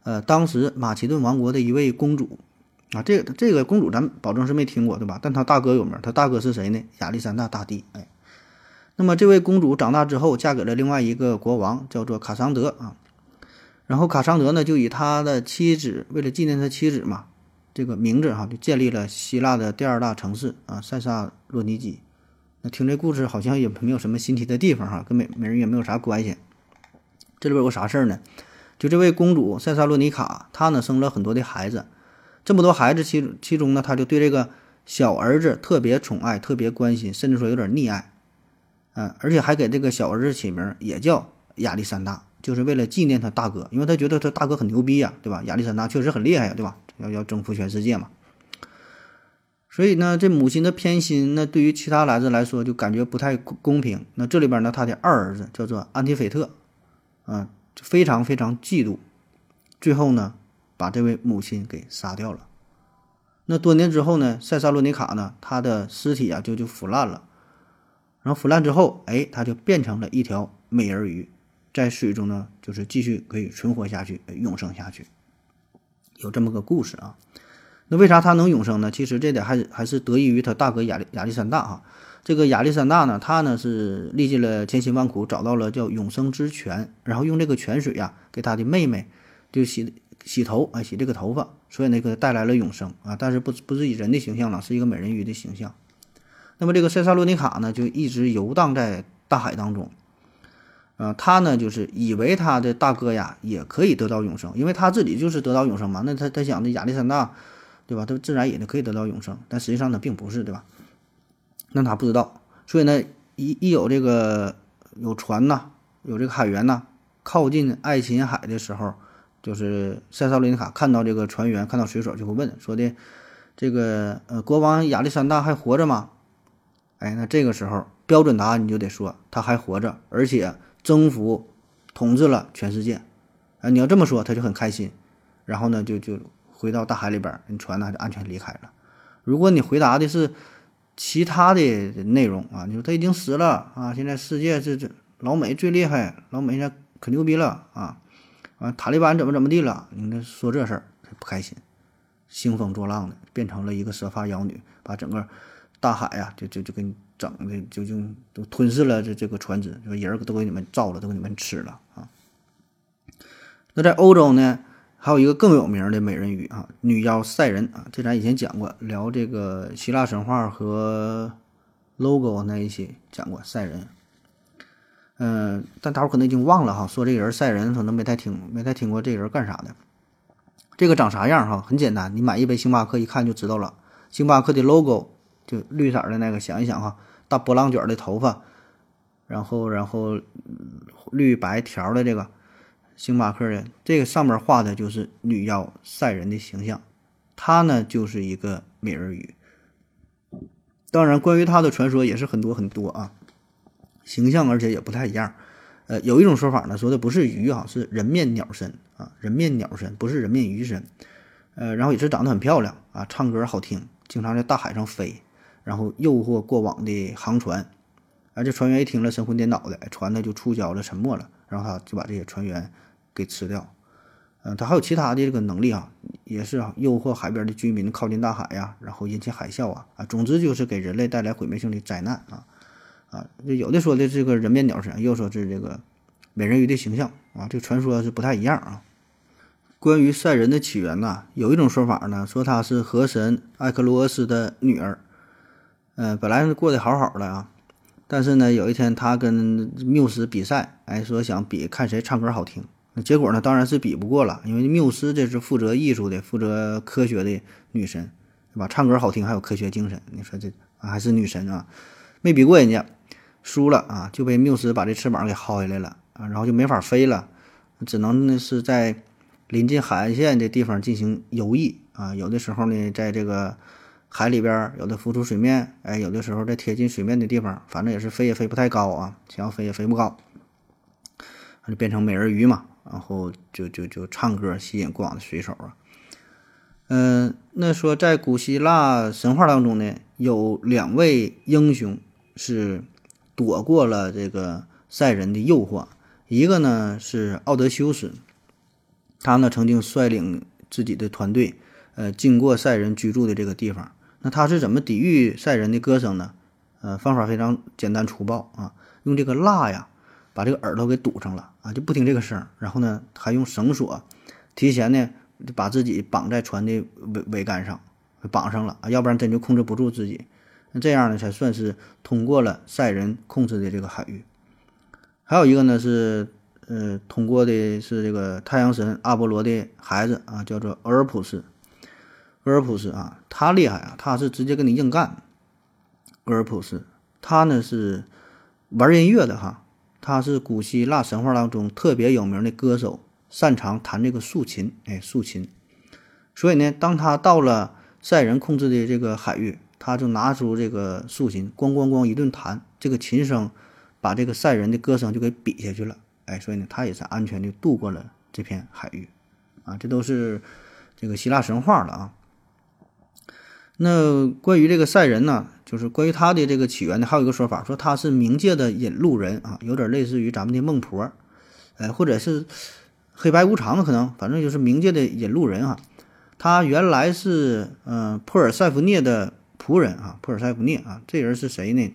呃当时马其顿王国的一位公主啊。这个这个公主咱保证是没听过对吧？但她大哥有名，她大哥是谁呢？亚历山大大帝。哎，那么这位公主长大之后嫁给了另外一个国王，叫做卡桑德啊。然后卡桑德呢就以他的妻子，为了纪念他妻子嘛。这个名字哈，就建立了希腊的第二大城市啊，塞萨洛尼基。那听这故事好像也没有什么新奇的地方哈，跟美美人也没有啥关系。这里边有个啥事儿呢？就这位公主塞萨洛尼卡，她呢生了很多的孩子，这么多孩子其其中呢，她就对这个小儿子特别宠爱，特别关心，甚至说有点溺爱。嗯，而且还给这个小儿子起名也叫亚历山大，就是为了纪念他大哥，因为他觉得他大哥很牛逼呀，对吧？亚历山大确实很厉害呀，对吧？要要征服全世界嘛，所以呢，这母亲的偏心，那对于其他孩子来说就感觉不太公平。那这里边呢，他的二儿子叫做安提菲特，啊，非常非常嫉妒，最后呢，把这位母亲给杀掉了。那多年之后呢，塞萨洛尼卡呢，他的尸体啊就就腐烂了，然后腐烂之后，哎，他就变成了一条美人鱼，在水中呢，就是继续可以存活下去，永生下去。有这么个故事啊，那为啥他能永生呢？其实这点还还是得益于他大哥亚历亚历山大哈。这个亚历山大呢，他呢是历尽了千辛万苦，找到了叫永生之泉，然后用这个泉水呀，给他的妹妹就洗洗头啊，洗这个头发，所以那个带来了永生啊。但是不不是以人的形象了，是一个美人鱼的形象。那么这个塞萨洛尼卡呢，就一直游荡在大海当中。呃，他呢就是以为他的大哥呀也可以得到永生，因为他自己就是得到永生嘛。那他他想的亚历山大，对吧？他自然也可以得到永生，但实际上呢并不是，对吧？那他不知道，所以呢一一有这个有船呐，有这个海员呐，靠近爱琴海的时候，就是塞萨洛尼卡看到这个船员，看到水手就会问说的，这个呃国王亚历山大还活着吗？哎，那这个时候标准答案你就得说他还活着，而且。征服、统治了全世界，啊，你要这么说，他就很开心，然后呢，就就回到大海里边，你船呢就安全离开了。如果你回答的是其他的内容啊，你说他已经死了啊，现在世界这这老美最厉害，老美现在可牛逼了啊，啊，塔利班怎么怎么地了？你看说这事儿不开心，兴风作浪的，变成了一个蛇发妖女，把整个大海呀，就就就给你。整的就就都吞噬了这这个船只，说人都给你们造了，都给你们吃了啊。那在欧洲呢，还有一个更有名的美人鱼啊，女妖赛人啊，这咱以前讲过，聊这个希腊神话和 logo 那一期讲过赛人。嗯，但大伙可能已经忘了哈，说这个人赛人可能没太听没太听过这人干啥的。这个长啥样哈？很简单，你买一杯星巴克一看就知道了，星巴克的 logo 就绿色的那个，想一想哈。大波浪卷的头发，然后然后绿白条的这个星巴克的这个上面画的就是女妖赛人的形象，她呢就是一个美人鱼。当然，关于她的传说也是很多很多啊，形象而且也不太一样。呃，有一种说法呢，说的不是鱼啊，是人面鸟身啊，人面鸟身不是人面鱼身，呃，然后也是长得很漂亮啊，唱歌好听，经常在大海上飞，然后诱惑过往的航船，而这船员一听了神魂颠倒的，船呢就触礁了，沉没了，然后他就把这些船员给吃掉。嗯，他还有其他的这个能力啊，也是啊，诱惑海边的居民靠近大海呀，然后引起海啸啊，啊，总之就是给人类带来毁灭性的灾难啊，啊，有的说的这个人面鸟身，又说是这个美人鱼的形象啊，这个传说是不太一样啊。关于赛人的起源呢，有一种说法呢，说他是河神艾克罗斯的女儿，嗯，本来是过得好好的啊，但是呢，有一天他跟缪斯比赛，哎，说想比看谁唱歌好听。那结果呢？当然是比不过了，因为缪斯这是负责艺术的、负责科学的女神，对吧？唱歌好听，还有科学精神，你说这还是女神啊？没比过人家，输了啊，就被缪斯把这翅膀给薅下来了啊，然后就没法飞了，只能呢是在临近海岸线的地方进行游弋啊。有的时候呢，在这个海里边，有的浮出水面，哎，有的时候在贴近水面的地方，反正也是飞也飞不太高啊，想要飞也飞不高，就变成美人鱼嘛。然后就就就唱歌吸引过往的水手啊，嗯，那说在古希腊神话当中呢，有两位英雄是躲过了这个赛人的诱惑，一个呢是奥德修斯，他呢曾经率领自己的团队，呃，经过赛人居住的这个地方，那他是怎么抵御赛人的歌声呢？呃，方法非常简单粗暴啊，用这个蜡呀。把这个耳朵给堵上了啊，就不听这个声然后呢，还用绳索提前呢把自己绑在船的桅桅杆上，绑上了啊，要不然真就控制不住自己。那这样呢，才算是通过了赛人控制的这个海域。还有一个呢是，呃，通过的是这个太阳神阿波罗的孩子啊，叫做俄尔普斯。俄尔普斯啊，他厉害啊，他是直接跟你硬干。俄尔普斯，他呢是玩音乐的哈。他是古希腊神话当中特别有名的歌手，擅长弹这个竖琴，哎，竖琴。所以呢，当他到了赛人控制的这个海域，他就拿出这个竖琴，咣咣咣一顿弹，这个琴声把这个赛人的歌声就给比下去了，哎，所以呢，他也是安全的度过了这片海域，啊，这都是这个希腊神话了啊。那关于这个赛人呢，就是关于他的这个起源呢，还有一个说法，说他是冥界的引路人啊，有点类似于咱们的孟婆，呃，或者是黑白无常可能，反正就是冥界的引路人啊。他原来是嗯珀尔塞福涅的仆人啊，珀尔塞福涅啊，这人是谁呢？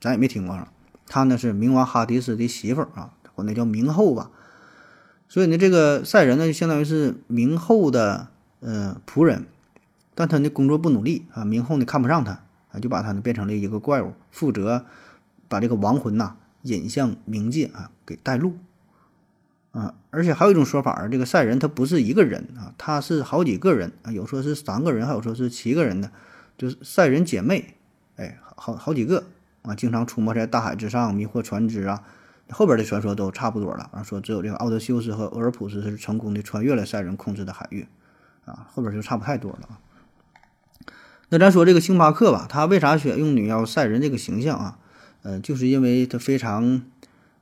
咱也没听过啊。他呢是冥王哈迪斯的媳妇儿啊，管那叫冥后吧。所以呢，这个赛人呢就相当于是冥后的呃仆人。但他呢工作不努力啊，明后呢看不上他就把他呢变成了一个怪物，负责把这个亡魂呐引向冥界啊，给带路啊。而且还有一种说法这个赛人他不是一个人啊，他是好几个人啊，有说是三个人，还有说是七个人的，就是赛人姐妹，哎，好好几个啊，经常出没在大海之上迷惑船只啊。后边的传说都差不多了啊，说只有这个奥德修斯和俄尔普斯是成功的穿越了赛人控制的海域啊，后边就差不太多了啊。那咱说这个星巴克吧，他为啥选用女妖赛人这个形象啊？呃，就是因为它非常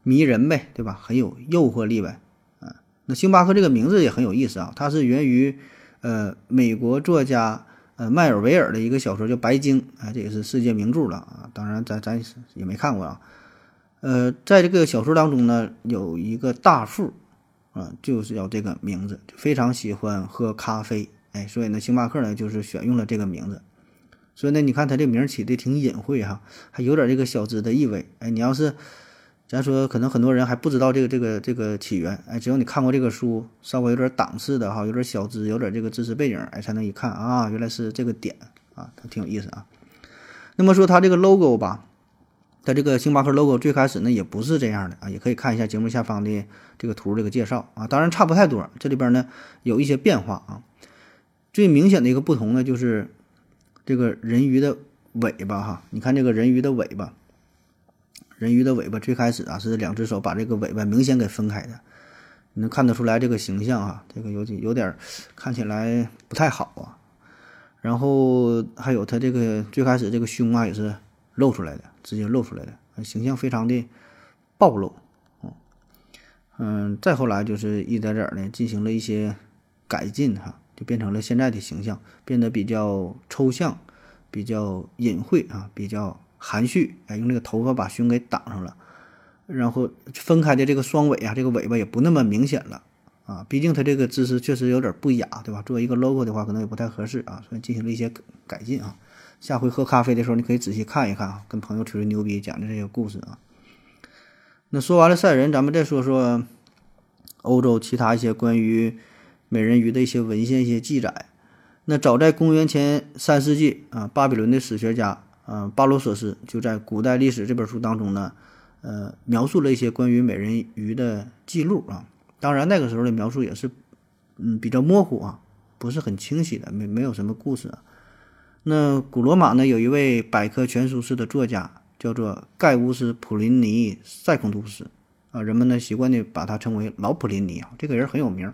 迷人呗，对吧？很有诱惑力呗。啊，那星巴克这个名字也很有意思啊，它是源于呃美国作家呃迈尔维尔的一个小说叫《白鲸》，啊，这也是世界名著了啊。当然咱咱也没看过啊。呃，在这个小说当中呢，有一个大副啊，就是要这个名字，非常喜欢喝咖啡，哎，所以呢，星巴克呢就是选用了这个名字。所以呢，你看他这名起的挺隐晦哈，还有点这个小资的意味。哎，你要是咱说，可能很多人还不知道这个这个这个起源。哎，只有你看过这个书，稍微有点档次的哈，有点小资，有点这个知识背景，哎，才能一看啊，原来是这个点啊，它挺有意思啊。那么说它这个 logo 吧，它这个星巴克 logo 最开始呢也不是这样的啊，也可以看一下节目下方的这个图这个介绍啊。当然差不太多，这里边呢有一些变化啊。最明显的一个不同呢就是。这个人鱼的尾巴哈，你看这个人鱼的尾巴，人鱼的尾巴最开始啊是两只手把这个尾巴明显给分开的，你能看得出来这个形象啊，这个有点有点看起来不太好啊。然后还有它这个最开始这个胸啊也是露出来的，直接露出来的，形象非常的暴露。嗯，再后来就是一点点的进行了一些改进哈，就变成了现在的形象，变得比较抽象，比较隐晦啊，比较含蓄，哎，用这个头发把胸给挡上了，然后分开的这个双尾啊，这个尾巴也不那么明显了。啊，毕竟它这个姿势确实有点不雅，对吧？作为一个 logo 的话，可能也不太合适啊，所以进行了一些改进啊。下回喝咖啡的时候，你可以仔细看一看啊，跟朋友吹吹牛逼，讲的这些故事啊。那说完了赛人，咱们再说说欧洲其他一些关于美人鱼的一些文献、一些记载。那早在公元前三世纪啊，巴比伦的史学家啊巴罗索斯就在《古代历史》这本书当中呢，呃，描述了一些关于美人鱼的记录啊。当然，那个时候的描述也是，嗯，比较模糊啊，不是很清晰的，没没有什么故事啊。那古罗马呢，有一位百科全书式的作家，叫做盖乌斯·普林尼·塞孔图斯，啊，人们呢习惯的把他称为老普林尼啊，这个人很有名，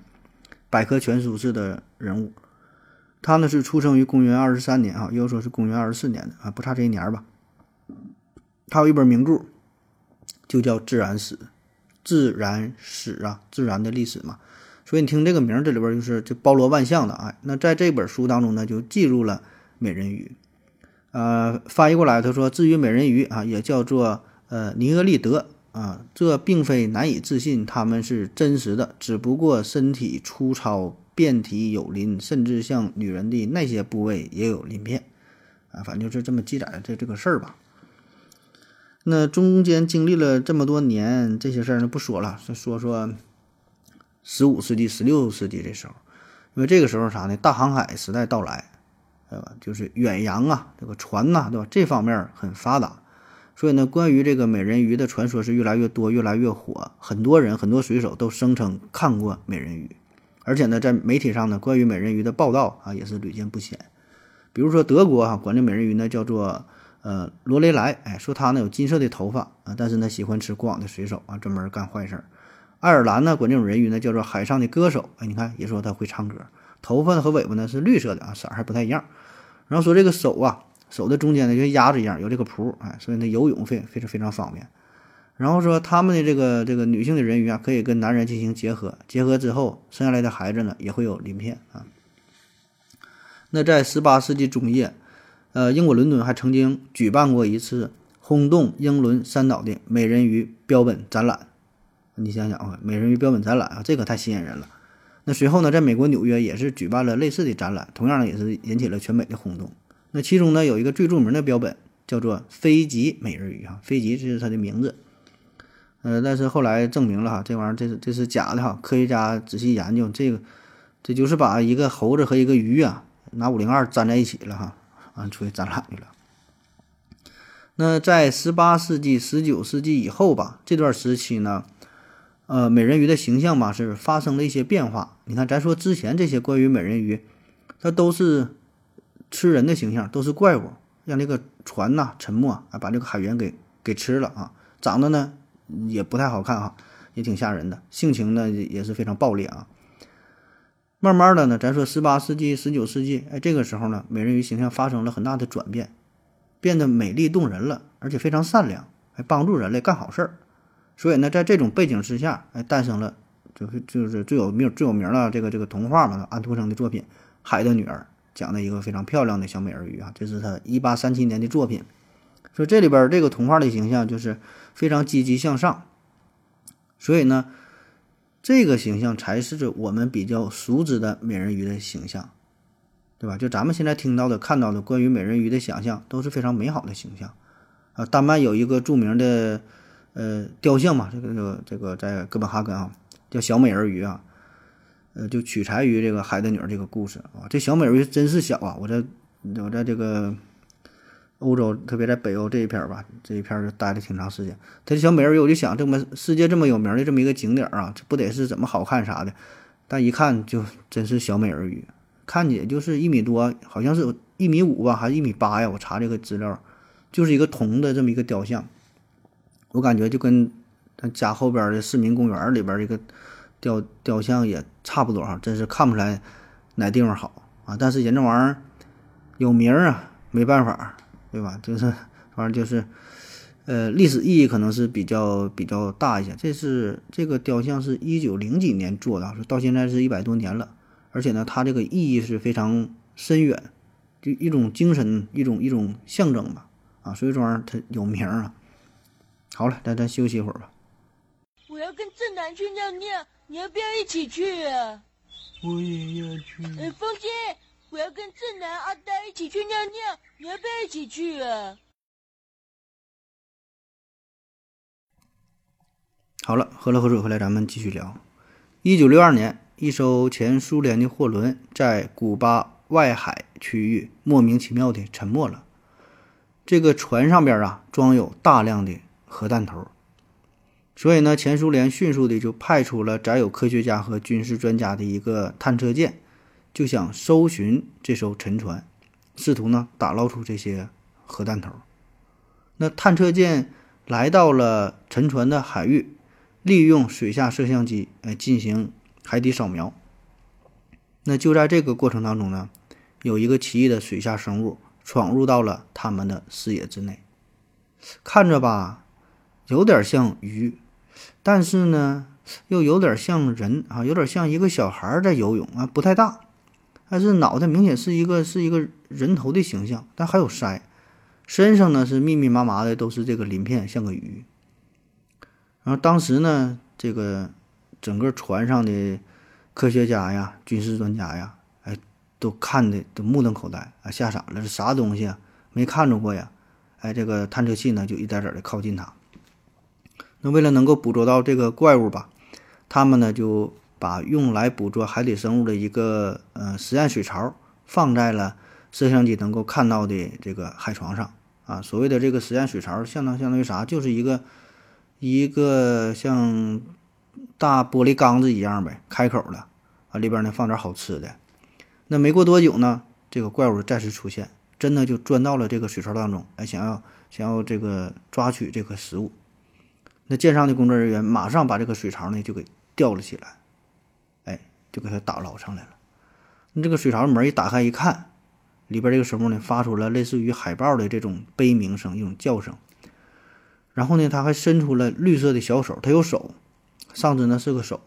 百科全书式的人物。他呢是出生于公元二十三年啊，又说是公元二十四年的啊，不差这一年吧。他有一本名著，就叫《自然史》。自然史啊，自然的历史嘛，所以你听这个名，这里边就是就包罗万象的啊。那在这本书当中呢，就记录了美人鱼，呃，翻译过来他说，至于美人鱼啊，也叫做呃尼俄利德啊，这并非难以置信，他们是真实的，只不过身体粗糙，遍体有鳞，甚至像女人的那些部位也有鳞片啊，反正就是这么记载的这这个事儿吧。那中间经历了这么多年，这些事儿呢不说了，说说十五世纪、十六世纪这时候，因为这个时候啥呢？大航海时代到来，对吧？就是远洋啊，这个船呐，对吧？这方面很发达，所以呢，关于这个美人鱼的传说是越来越多、越来越火。很多人、很多水手都声称看过美人鱼，而且呢，在媒体上呢，关于美人鱼的报道啊也是屡见不鲜。比如说德国啊，管这美人鱼呢叫做。呃，罗雷莱，哎，说他呢有金色的头发啊，但是呢喜欢吃过往的水手啊，专门干坏事儿。爱尔兰呢管这种人鱼呢叫做海上的歌手，哎，你看也说他会唱歌，头发和尾巴呢是绿色的啊，色还不太一样。然后说这个手啊，手的中间呢就像鸭子一样有这个蹼，哎，所以呢游泳非非常非常方便。然后说他们的这个这个女性的人鱼啊，可以跟男人进行结合，结合之后生下来的孩子呢也会有鳞片啊。那在十八世纪中叶。呃，英国伦敦还曾经举办过一次轰动英伦三岛的美人鱼标本展览。你想想啊，美人鱼标本展览啊，这可太吸引人了。那随后呢，在美国纽约也是举办了类似的展览，同样呢也是引起了全美的轰动。那其中呢有一个最著名的标本叫做飞吉美人鱼啊，飞吉这是它的名字。呃，但是后来证明了哈，这玩意儿这是这是假的哈。科学家仔细研究这个，这就是把一个猴子和一个鱼啊拿五零二粘在一起了哈。啊，出去展览去了。那在十八世纪、十九世纪以后吧，这段时期呢，呃，美人鱼的形象吧是发生了一些变化。你看，咱说之前这些关于美人鱼，它都是吃人的形象，都是怪物，让这个船呐沉没啊，把这个海员给给吃了啊，长得呢也不太好看啊，也挺吓人的，性情呢也是非常暴烈啊。慢慢的呢，咱说十八世纪、十九世纪，哎，这个时候呢，美人鱼形象发生了很大的转变，变得美丽动人了，而且非常善良，还帮助人类干好事儿。所以呢，在这种背景之下，哎，诞生了就是就是最有名最有名的这个这个童话嘛，安徒生的作品《海的女儿》，讲的一个非常漂亮的小美人鱼啊，这是他一八三七年的作品。说这里边这个童话的形象就是非常积极向上，所以呢。这个形象才是我们比较熟知的美人鱼的形象，对吧？就咱们现在听到的、看到的关于美人鱼的想象，都是非常美好的形象啊。丹麦有一个著名的呃雕像嘛，这个这个这个在哥本哈根啊，叫小美人鱼啊，呃，就取材于这个海的女儿这个故事啊。这小美人鱼真是小啊！我在我在这个。欧洲，特别在北欧这一片儿吧，这一片儿待了挺长时间。他这小美人鱼，我就想，这么世界这么有名的这么一个景点儿啊，这不得是怎么好看啥的？但一看就真是小美人鱼，看起就是一米多，好像是一米五吧，还是一米八呀？我查这个资料，就是一个铜的这么一个雕像，我感觉就跟咱家后边的市民公园里边这个雕雕像也差不多哈，真是看不出来哪地方好啊。但是人这玩意儿有名儿啊，没办法。对吧？就是反正就是，呃，历史意义可能是比较比较大一些。这是这个雕像是一九零几年做的，到现在是一百多年了，而且呢，它这个意义是非常深远，就一种精神，一种一种象征吧。啊，所以这玩意儿它有名儿啊。好了，咱咱休息一会儿吧。我要跟正南去尿尿，你要不要一起去啊？我也要去。呃，风姐，我要跟正南、阿呆一起去尿尿，你要不要一起去啊？好了，喝了口水回来，咱们继续聊。一九六二年，一艘前苏联的货轮在古巴外海区域莫名其妙的沉没了。这个船上边啊，装有大量的核弹头，所以呢，前苏联迅速的就派出了载有科学家和军事专家的一个探测舰，就想搜寻这艘沉船，试图呢打捞出这些核弹头。那探测舰来到了沉船的海域。利用水下摄像机来进行海底扫描。那就在这个过程当中呢，有一个奇异的水下生物闯入到了他们的视野之内，看着吧，有点像鱼，但是呢，又有点像人啊，有点像一个小孩在游泳啊，不太大，但是脑袋明显是一个是一个人头的形象，但还有鳃，身上呢是密密麻麻的都是这个鳞片，像个鱼。然后当时呢，这个整个船上的科学家呀、军事专家呀，哎，都看的都目瞪口呆啊，吓傻了，这啥东西啊？没看着过呀！哎，这个探测器呢，就一点点的靠近它。那为了能够捕捉到这个怪物吧，他们呢就把用来捕捉海底生物的一个呃实验水槽放在了摄像机能够看到的这个海床上啊。所谓的这个实验水槽，相当相当于啥？就是一个。一个像大玻璃缸子一样呗，开口的啊，里边呢放点好吃的。那没过多久呢，这个怪物再次出现，真的就钻到了这个水槽当中，哎，想要想要这个抓取这个食物。那舰上的工作人员马上把这个水槽呢就给吊了起来，哎，就给它打捞上来了。那这个水槽门一打开一看，里边这个生物呢发出了类似于海豹的这种悲鸣声，一种叫声。然后呢，他还伸出了绿色的小手，他有手，上肢呢是个手，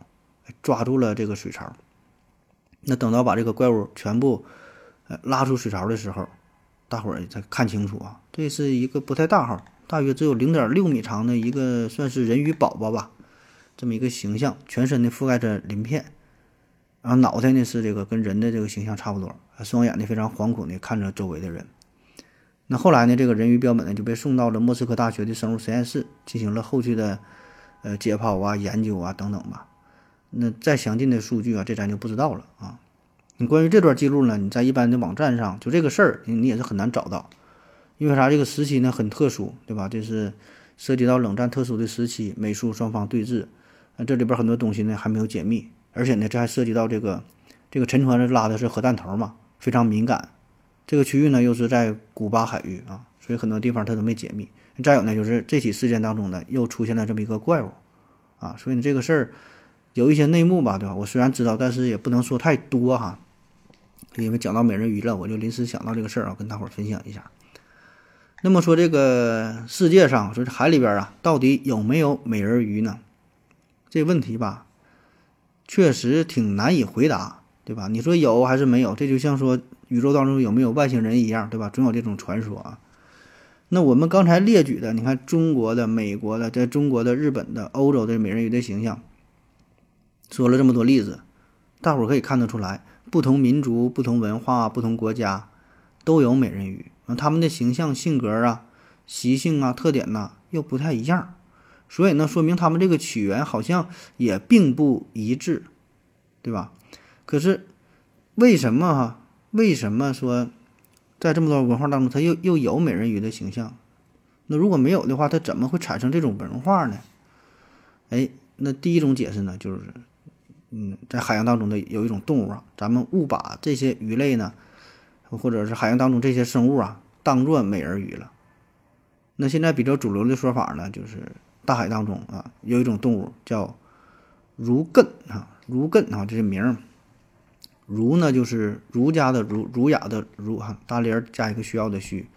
抓住了这个水槽。那等到把这个怪物全部呃拉出水槽的时候，大伙儿才看清楚啊，这是一个不太大号，大约只有零点六米长的一个算是人鱼宝宝吧，这么一个形象，全身呢覆盖着鳞片，然后脑袋呢是这个跟人的这个形象差不多，双眼呢非常惶恐的看着周围的人。那后来呢？这个人鱼标本呢就被送到了莫斯科大学的生物实验室，进行了后续的呃解剖啊、研究啊等等吧。那再详尽的数据啊，这咱就不知道了啊。你关于这段记录呢，你在一般的网站上就这个事儿，你也是很难找到。因为啥？这个时期呢很特殊，对吧？这是涉及到冷战特殊的时期，美苏双方对峙，那这里边很多东西呢还没有解密，而且呢这还涉及到这个这个沉船拉的是核弹头嘛，非常敏感。这个区域呢，又是在古巴海域啊，所以很多地方它都没解密。再有呢，就是这起事件当中呢，又出现了这么一个怪物，啊，所以呢，这个事儿有一些内幕吧，对吧？我虽然知道，但是也不能说太多哈，因为讲到美人鱼了，我就临时想到这个事儿啊，跟大伙儿分享一下。那么说，这个世界上，说这海里边啊，到底有没有美人鱼呢？这问题吧，确实挺难以回答，对吧？你说有还是没有？这就像说。宇宙当中有没有外星人一样，对吧？总有这种传说啊。那我们刚才列举的，你看中国的、美国的、在中国的、日本的、欧洲的美人鱼的形象，说了这么多例子，大伙儿可以看得出来，不同民族、不同文化、不同国家都有美人鱼，那他们的形象、性格啊、习性啊、特点呐又不太一样，所以呢，说明他们这个起源好像也并不一致，对吧？可是为什么哈？为什么说，在这么多文化当中，它又又有美人鱼的形象？那如果没有的话，它怎么会产生这种文化呢？哎，那第一种解释呢，就是，嗯，在海洋当中的有一种动物啊，咱们误把这些鱼类呢，或者是海洋当中这些生物啊，当做美人鱼了。那现在比较主流的说法呢，就是大海当中啊，有一种动物叫儒艮啊，儒艮啊，这是名儿。儒呢，就是儒家的儒，儒雅的儒哈，大连加一个需要的需。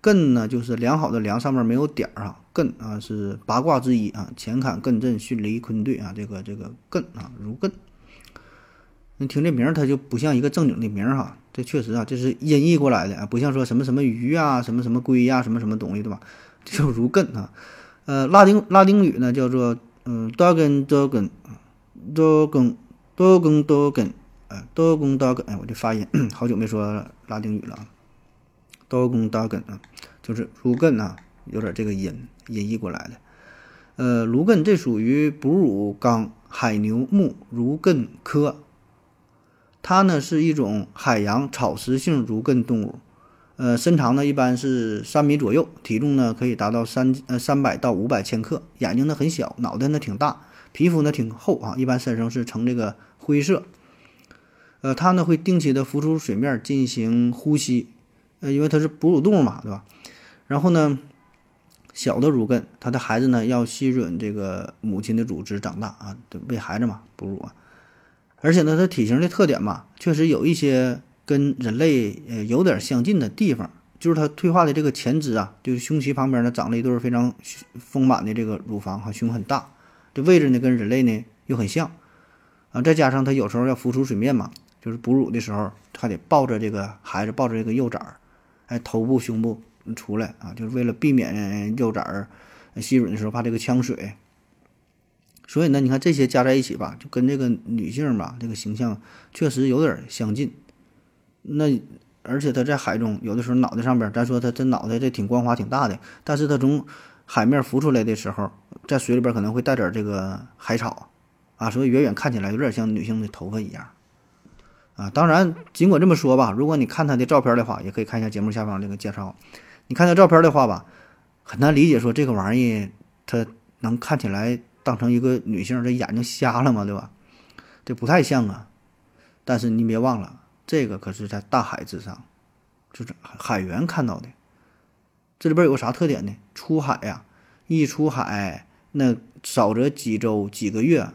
艮呢，就是良好的良，上面没有点儿啊，艮啊，是八卦之一啊，乾坎艮震巽离坤兑啊，这个这个艮啊，如艮。你听这名儿，它就不像一个正经的名儿哈。这确实啊，这是音译过来的啊，不像说什么什么鱼啊，什么什么龟呀，什么什么东西对吧？叫如艮啊。呃，拉丁拉丁语呢叫做嗯 d o g e n d o g e n d o g e n d o g e n d o g e n 哎 d o g e n d o g e n 哎，我这发音好久没说拉丁语了啊。d o g e n d o g e n 啊，就是如艮啊，有点这个音音译过来的。呃，如艮这属于哺乳纲海牛目如艮科。它呢是一种海洋草食性如艮动物，呃，身长呢一般是三米左右，体重呢可以达到三呃三百到五百千克，眼睛呢很小，脑袋呢挺大，皮肤呢挺厚啊，一般身上是呈这个灰色。呃，它呢会定期的浮出水面进行呼吸，呃，因为它是哺乳动物嘛，对吧？然后呢，小的乳艮，它的孩子呢要吸吮这个母亲的乳汁长大啊，喂孩子嘛，哺乳啊。而且呢，它体型的特点嘛，确实有一些跟人类呃有点相近的地方，就是它退化的这个前肢啊，就是胸鳍旁边呢长了一对非常丰满的这个乳房哈，胸很大，这位置呢跟人类呢又很像啊，再加上它有时候要浮出水面嘛，就是哺乳的时候它得抱着这个孩子，抱着这个幼崽儿，哎，头部胸部出来啊，就是为了避免幼崽儿吸吮的时候怕这个呛水。所以呢，你看这些加在一起吧，就跟这个女性吧，这个形象确实有点相近。那而且它在海中，有的时候脑袋上边，咱说它这脑袋这挺光滑、挺大的，但是它从海面浮出来的时候，在水里边可能会带点这个海草啊，所以远远看起来有点像女性的头发一样啊。当然，尽管这么说吧，如果你看它的照片的话，也可以看一下节目下方这个介绍。你看它照片的话吧，很难理解说这个玩意它能看起来。当成一个女性，这眼睛瞎了吗？对吧？这不太像啊。但是你别忘了，这个可是在大海之上，就是海员看到的。这里边有个啥特点呢？出海呀，一出海，那少则几周、几个月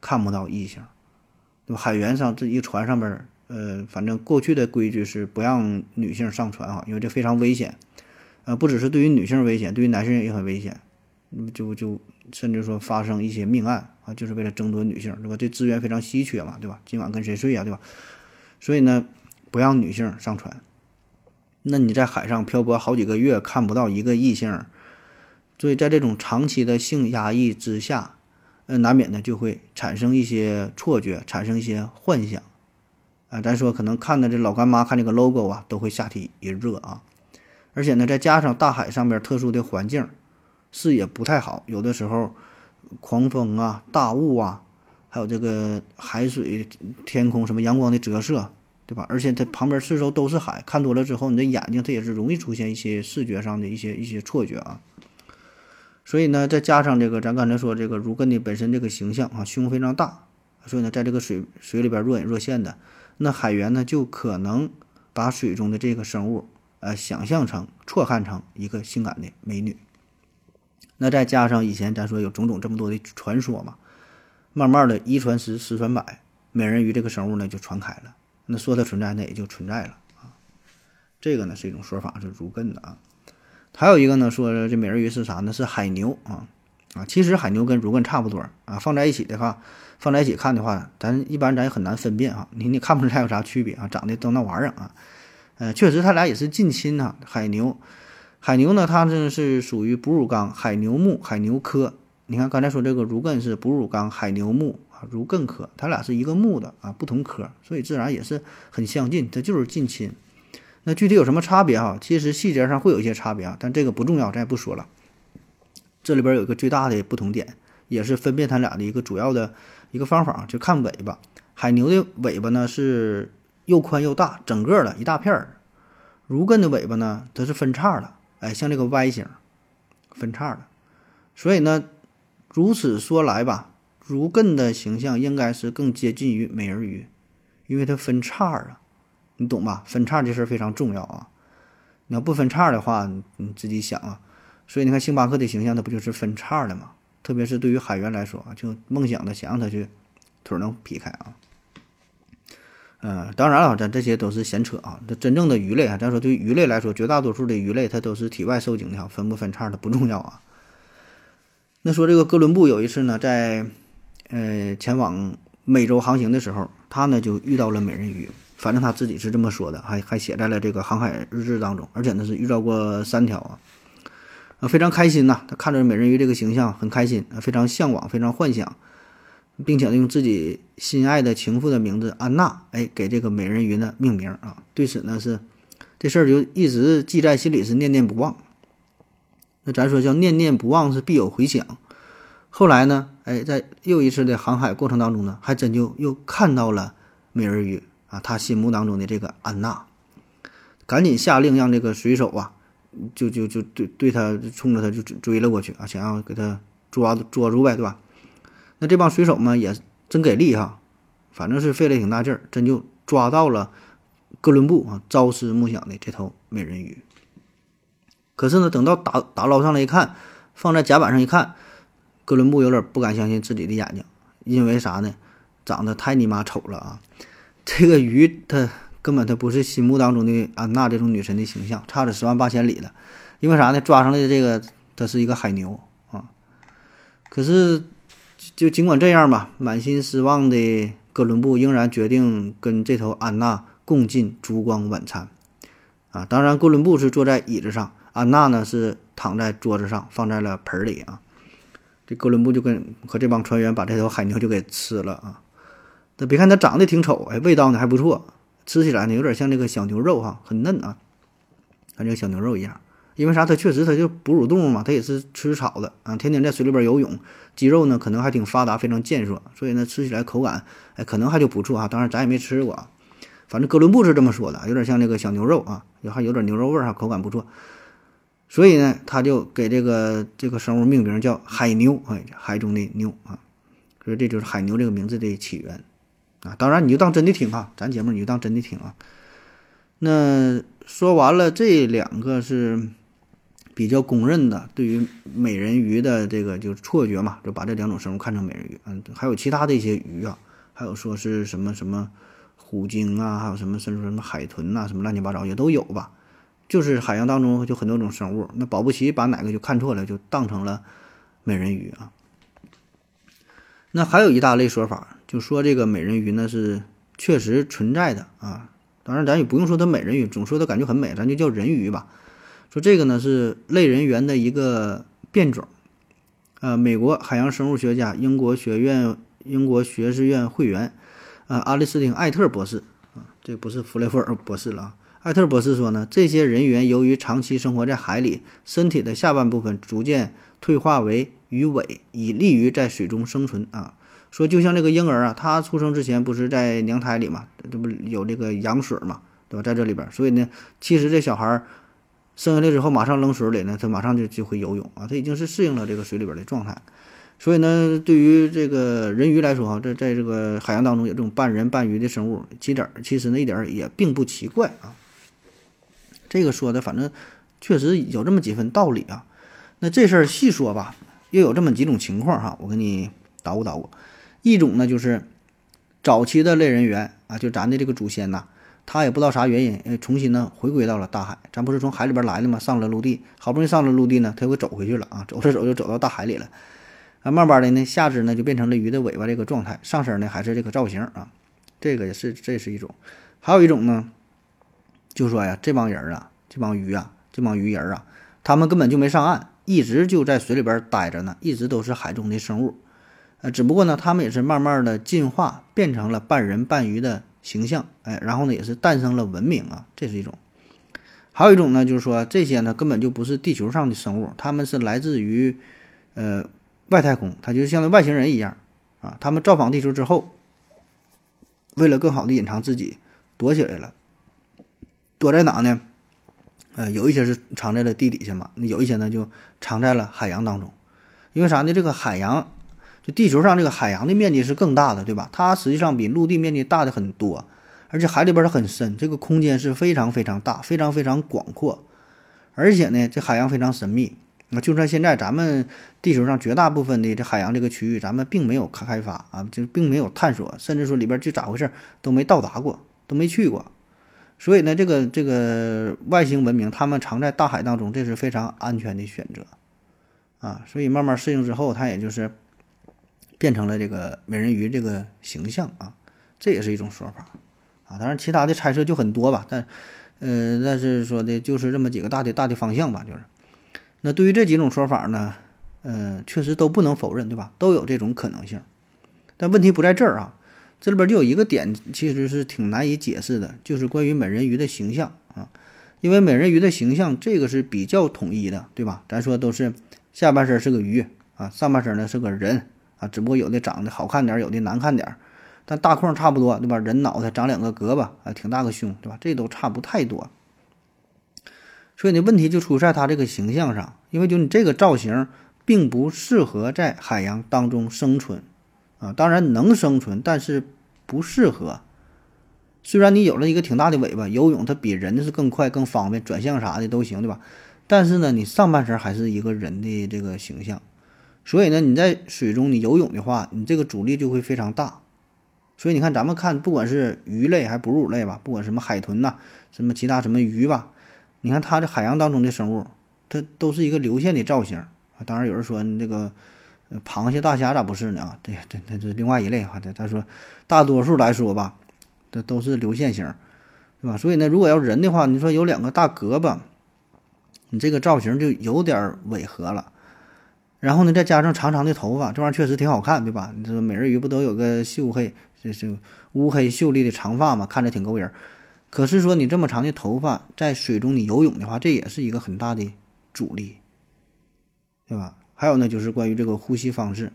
看不到异性，对吧？海员上这一船上边，呃，反正过去的规矩是不让女性上船哈，因为这非常危险。呃，不只是对于女性危险，对于男性也很危险。那么就就。甚至说发生一些命案啊，就是为了争夺女性，对吧？这资源非常稀缺嘛，对吧？今晚跟谁睡呀，对吧？所以呢，不让女性上船。那你在海上漂泊好几个月，看不到一个异性，所以在这种长期的性压抑之下，呃，难免呢就会产生一些错觉，产生一些幻想。啊，咱说可能看的这老干妈看这个 logo 啊，都会下体一热啊。而且呢，再加上大海上边特殊的环境。视野不太好，有的时候狂风啊、大雾啊，还有这个海水、天空什么阳光的折射，对吧？而且它旁边四周都是海，看多了之后，你的眼睛它也是容易出现一些视觉上的一些一些错觉啊。所以呢，再加上这个咱刚才说这个如艮的本身这个形象啊，胸非常大，所以呢，在这个水水里边若隐若现的，那海员呢就可能把水中的这个生物呃想象成、错看成一个性感的美女。那再加上以前咱说有种种这么多的传说嘛，慢慢的一传十，十传百，美人鱼这个生物呢就传开了。那说它存在，那也就存在了啊。这个呢是一种说法，是如艮的啊。还有一个呢说这美人鱼是啥呢？是海牛啊啊。其实海牛跟如艮差不多啊，放在一起的话，放在一起看的话，咱一般咱也很难分辨啊。你你看不出来有啥区别啊？长得都那玩意儿啊。呃，确实他俩也是近亲呐，海牛。海牛呢，它这是属于哺乳纲海牛目海牛科。你看刚才说这个儒艮是哺乳纲海牛目啊，儒艮科，它俩是一个目的啊，不同科，所以自然也是很相近，它就是近亲。那具体有什么差别啊？其实细节上会有一些差别啊，但这个不重要，咱也不说了。这里边有一个最大的不同点，也是分辨它俩的一个主要的一个方法，就看尾巴。海牛的尾巴呢是又宽又大，整个的一大片儿。如艮的尾巴呢，它是分叉的。哎，像这个 Y 型，分叉的，所以呢，如此说来吧，如艮的形象应该是更接近于美人鱼，因为它分叉啊，你懂吧？分叉这事儿非常重要啊，你要不分叉的话，你自己想啊。所以你看星巴克的形象，它不就是分叉的吗？特别是对于海员来说啊，就梦想的想让他去腿能劈开啊。嗯，当然了，咱这些都是闲扯啊。这真正的鱼类啊，咱说对鱼类来说，绝大多数的鱼类它都是体外受精的，分不分叉的不重要啊。那说这个哥伦布有一次呢，在呃前往美洲航行的时候，他呢就遇到了美人鱼。反正他自己是这么说的，还还写在了这个航海日志当中。而且呢是遇到过三条啊，啊非常开心呐。他看着美人鱼这个形象很开心，非常向往，非常幻想，并且呢用自己心爱的情妇的名字安娜，哎给这个美人鱼呢命名啊。对此呢是这事儿就一直记在心里，是念念不忘。那咱说叫念念不忘是必有回响。后来呢，哎，在又一次的航海过程当中呢，还真就又看到了美人鱼啊，他心目当中的这个安娜，赶紧下令让这个水手啊，就就就对对他冲着他就追了过去啊，想要给他抓捉住呗，对吧？那这帮水手们也真给力哈，反正是费了挺大劲儿，真就抓到了哥伦布啊朝思暮想的这头美人鱼。可是呢，等到打打捞上来一看，放在甲板上一看。哥伦布有点不敢相信自己的眼睛，因为啥呢？长得太尼玛丑了啊！这个鱼它根本它不是心目当中的安娜这种女神的形象，差着十万八千里了。因为啥呢？抓上来的这个它是一个海牛啊！可是就尽管这样吧，满心失望的哥伦布仍然决定跟这头安娜共进烛光晚餐啊！当然，哥伦布是坐在椅子上，安娜呢是躺在桌子上，放在了盆里啊。这哥伦布就跟和这帮船员把这头海牛就给吃了啊！那别看它长得挺丑，哎，味道呢还不错，吃起来呢有点像那个小牛肉哈，很嫩啊，跟这个小牛肉一样。因为啥？它确实它就哺乳动物嘛，它也是吃草的啊，天天在水里边游泳，肌肉呢可能还挺发达，非常健硕，所以呢吃起来口感哎可能还就不错啊。当然咱也没吃过啊，反正哥伦布是这么说的，有点像那个小牛肉啊，也还有点牛肉味儿哈，口感不错。所以呢，他就给这个这个生物命名叫海牛，哎，海中的牛啊，所以这就是海牛这个名字的起源啊。当然，你就当真的听啊，咱节目你就当真的听啊。那说完了这两个是比较公认的对于美人鱼的这个就是错觉嘛，就把这两种生物看成美人鱼。嗯，还有其他的一些鱼啊，还有说是什么什么虎鲸啊，还有什么甚至什么海豚呐，什么乱七八糟也都有吧。就是海洋当中就很多种生物，那保不齐把哪个就看错了，就当成了美人鱼啊。那还有一大类说法，就说这个美人鱼呢是确实存在的啊。当然咱也不用说它美人鱼，总说它感觉很美，咱就叫人鱼吧。说这个呢是类人猿的一个变种。呃，美国海洋生物学家、英国学院、英国学士院会员啊，阿里斯汀·艾特博士啊，这不是弗雷弗尔博士了啊。艾特博士说呢，这些人猿由于长期生活在海里，身体的下半部分逐渐退化为鱼尾，以利于在水中生存啊。说就像这个婴儿啊，他出生之前不是在娘胎里嘛，这不有这个羊水嘛，对吧？在这里边，所以呢，其实这小孩生下来之后马上扔水里呢，它马上就就会游泳啊，它已经是适应了这个水里边的状态。所以呢，对于这个人鱼来说哈，在在这个海洋当中有这种半人半鱼的生物，其点其实呢一点也并不奇怪啊。这个说的反正确实有这么几分道理啊。那这事儿细说吧，又有这么几种情况哈，我给你捣鼓捣鼓。一种呢就是早期的类人猿啊，就咱的这个祖先呐，他也不知道啥原因，呃，重新呢回归到了大海。咱不是从海里边来的吗？上了陆地，好不容易上了陆地呢，他又走回去了啊，走着走就走到大海里了。啊，慢慢的呢，下肢呢就变成了鱼的尾巴这个状态，上身呢还是这个造型啊。这个也是，这是一种。还有一种呢。就说呀，这帮人啊，这帮鱼啊，这帮鱼人啊，他们根本就没上岸，一直就在水里边待着呢，一直都是海中的生物。呃，只不过呢，他们也是慢慢的进化，变成了半人半鱼的形象。哎，然后呢，也是诞生了文明啊，这是一种。还有一种呢，就是说这些呢根本就不是地球上的生物，他们是来自于呃外太空，它就像外星人一样啊。他们造访地球之后，为了更好的隐藏自己，躲起来了。躲在哪呢？呃，有一些是藏在了地底下嘛，有一些呢就藏在了海洋当中。因为啥呢？这个海洋，就地球上这个海洋的面积是更大的，对吧？它实际上比陆地面积大的很多，而且海里边它很深，这个空间是非常非常大，非常非常广阔。而且呢，这海洋非常神秘。那就算现在咱们地球上绝大部分的这海洋这个区域，咱们并没有开开发啊，就并没有探索，甚至说里边就咋回事都没到达过，都没去过。所以呢，这个这个外星文明，他们藏在大海当中，这是非常安全的选择，啊，所以慢慢适应之后，它也就是变成了这个美人鱼这个形象啊，这也是一种说法啊。当然，其他的猜测就很多吧，但呃，但是说的就是这么几个大的大的方向吧，就是。那对于这几种说法呢，呃，确实都不能否认，对吧？都有这种可能性。但问题不在这儿啊，这里边就有一个点，其实是挺难以解释的，就是关于美人鱼的形象啊。因为美人鱼的形象，这个是比较统一的，对吧？咱说都是下半身是个鱼啊，上半身呢是个人啊，只不过有的长得好看点，有的难看点，但大框差不多，对吧？人脑袋长两个胳膊啊，挺大个胸，对吧？这都差不太多。所以呢，问题就出在它这个形象上，因为就你这个造型并不适合在海洋当中生存啊，当然能生存，但是不适合。虽然你有了一个挺大的尾巴，游泳它比人是更快、更方便，转向啥的都行，对吧？但是呢，你上半身还是一个人的这个形象，所以呢，你在水中你游泳的话，你这个阻力就会非常大。所以你看，咱们看不管是鱼类还是哺乳类吧，不管什么海豚呐，什么其他什么鱼吧，你看它这海洋当中的生物，它都是一个流线的造型啊。当然有人说你这个螃蟹、大虾咋不是呢？啊，对，这这是另外一类哈。他说大多数来说吧。这都是流线型，对吧？所以呢，如果要人的话，你说有两个大胳膊，你这个造型就有点违和了。然后呢，再加上长长的头发，这玩意儿确实挺好看，对吧？你说美人鱼不都有个秀黑，这是乌黑秀丽的长发嘛，看着挺勾人。可是说你这么长的头发在水中你游泳的话，这也是一个很大的阻力，对吧？还有呢，就是关于这个呼吸方式。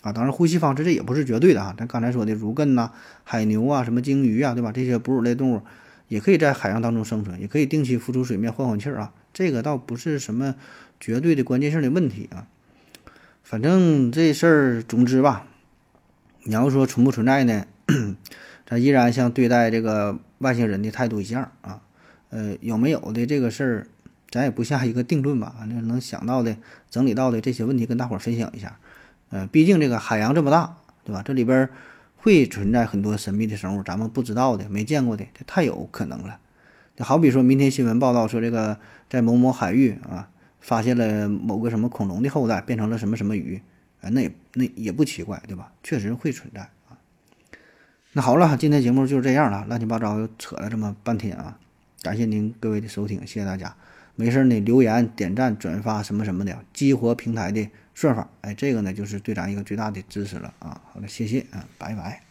啊，当然，呼吸方式这也不是绝对的哈。咱刚才说的如艮呐、海牛啊、什么鲸鱼啊，对吧？这些哺乳类动物也可以在海洋当中生存，也可以定期浮出水面换换气儿啊。这个倒不是什么绝对的关键性的问题啊。反正这事儿，总之吧，你要说存不存在呢，咱依然像对待这个外星人的态度一样啊。呃，有没有的这个事儿，咱也不下一个定论吧。反正能想到的、整理到的这些问题，跟大伙儿分享一下。呃，毕竟这个海洋这么大，对吧？这里边会存在很多神秘的生物，咱们不知道的、没见过的，这太有可能了。就好比说明天新闻报道说，这个在某某海域啊，发现了某个什么恐龙的后代变成了什么什么鱼，哎，那也那也不奇怪，对吧？确实会存在啊。那好了，今天节目就是这样了，乱七八糟又扯了这么半天啊，感谢您各位的收听，谢谢大家。没事呢，留言、点赞、转发什么什么的，激活平台的。算法，哎，这个呢就是对咱一个最大的支持了啊！好的，谢谢啊，拜拜。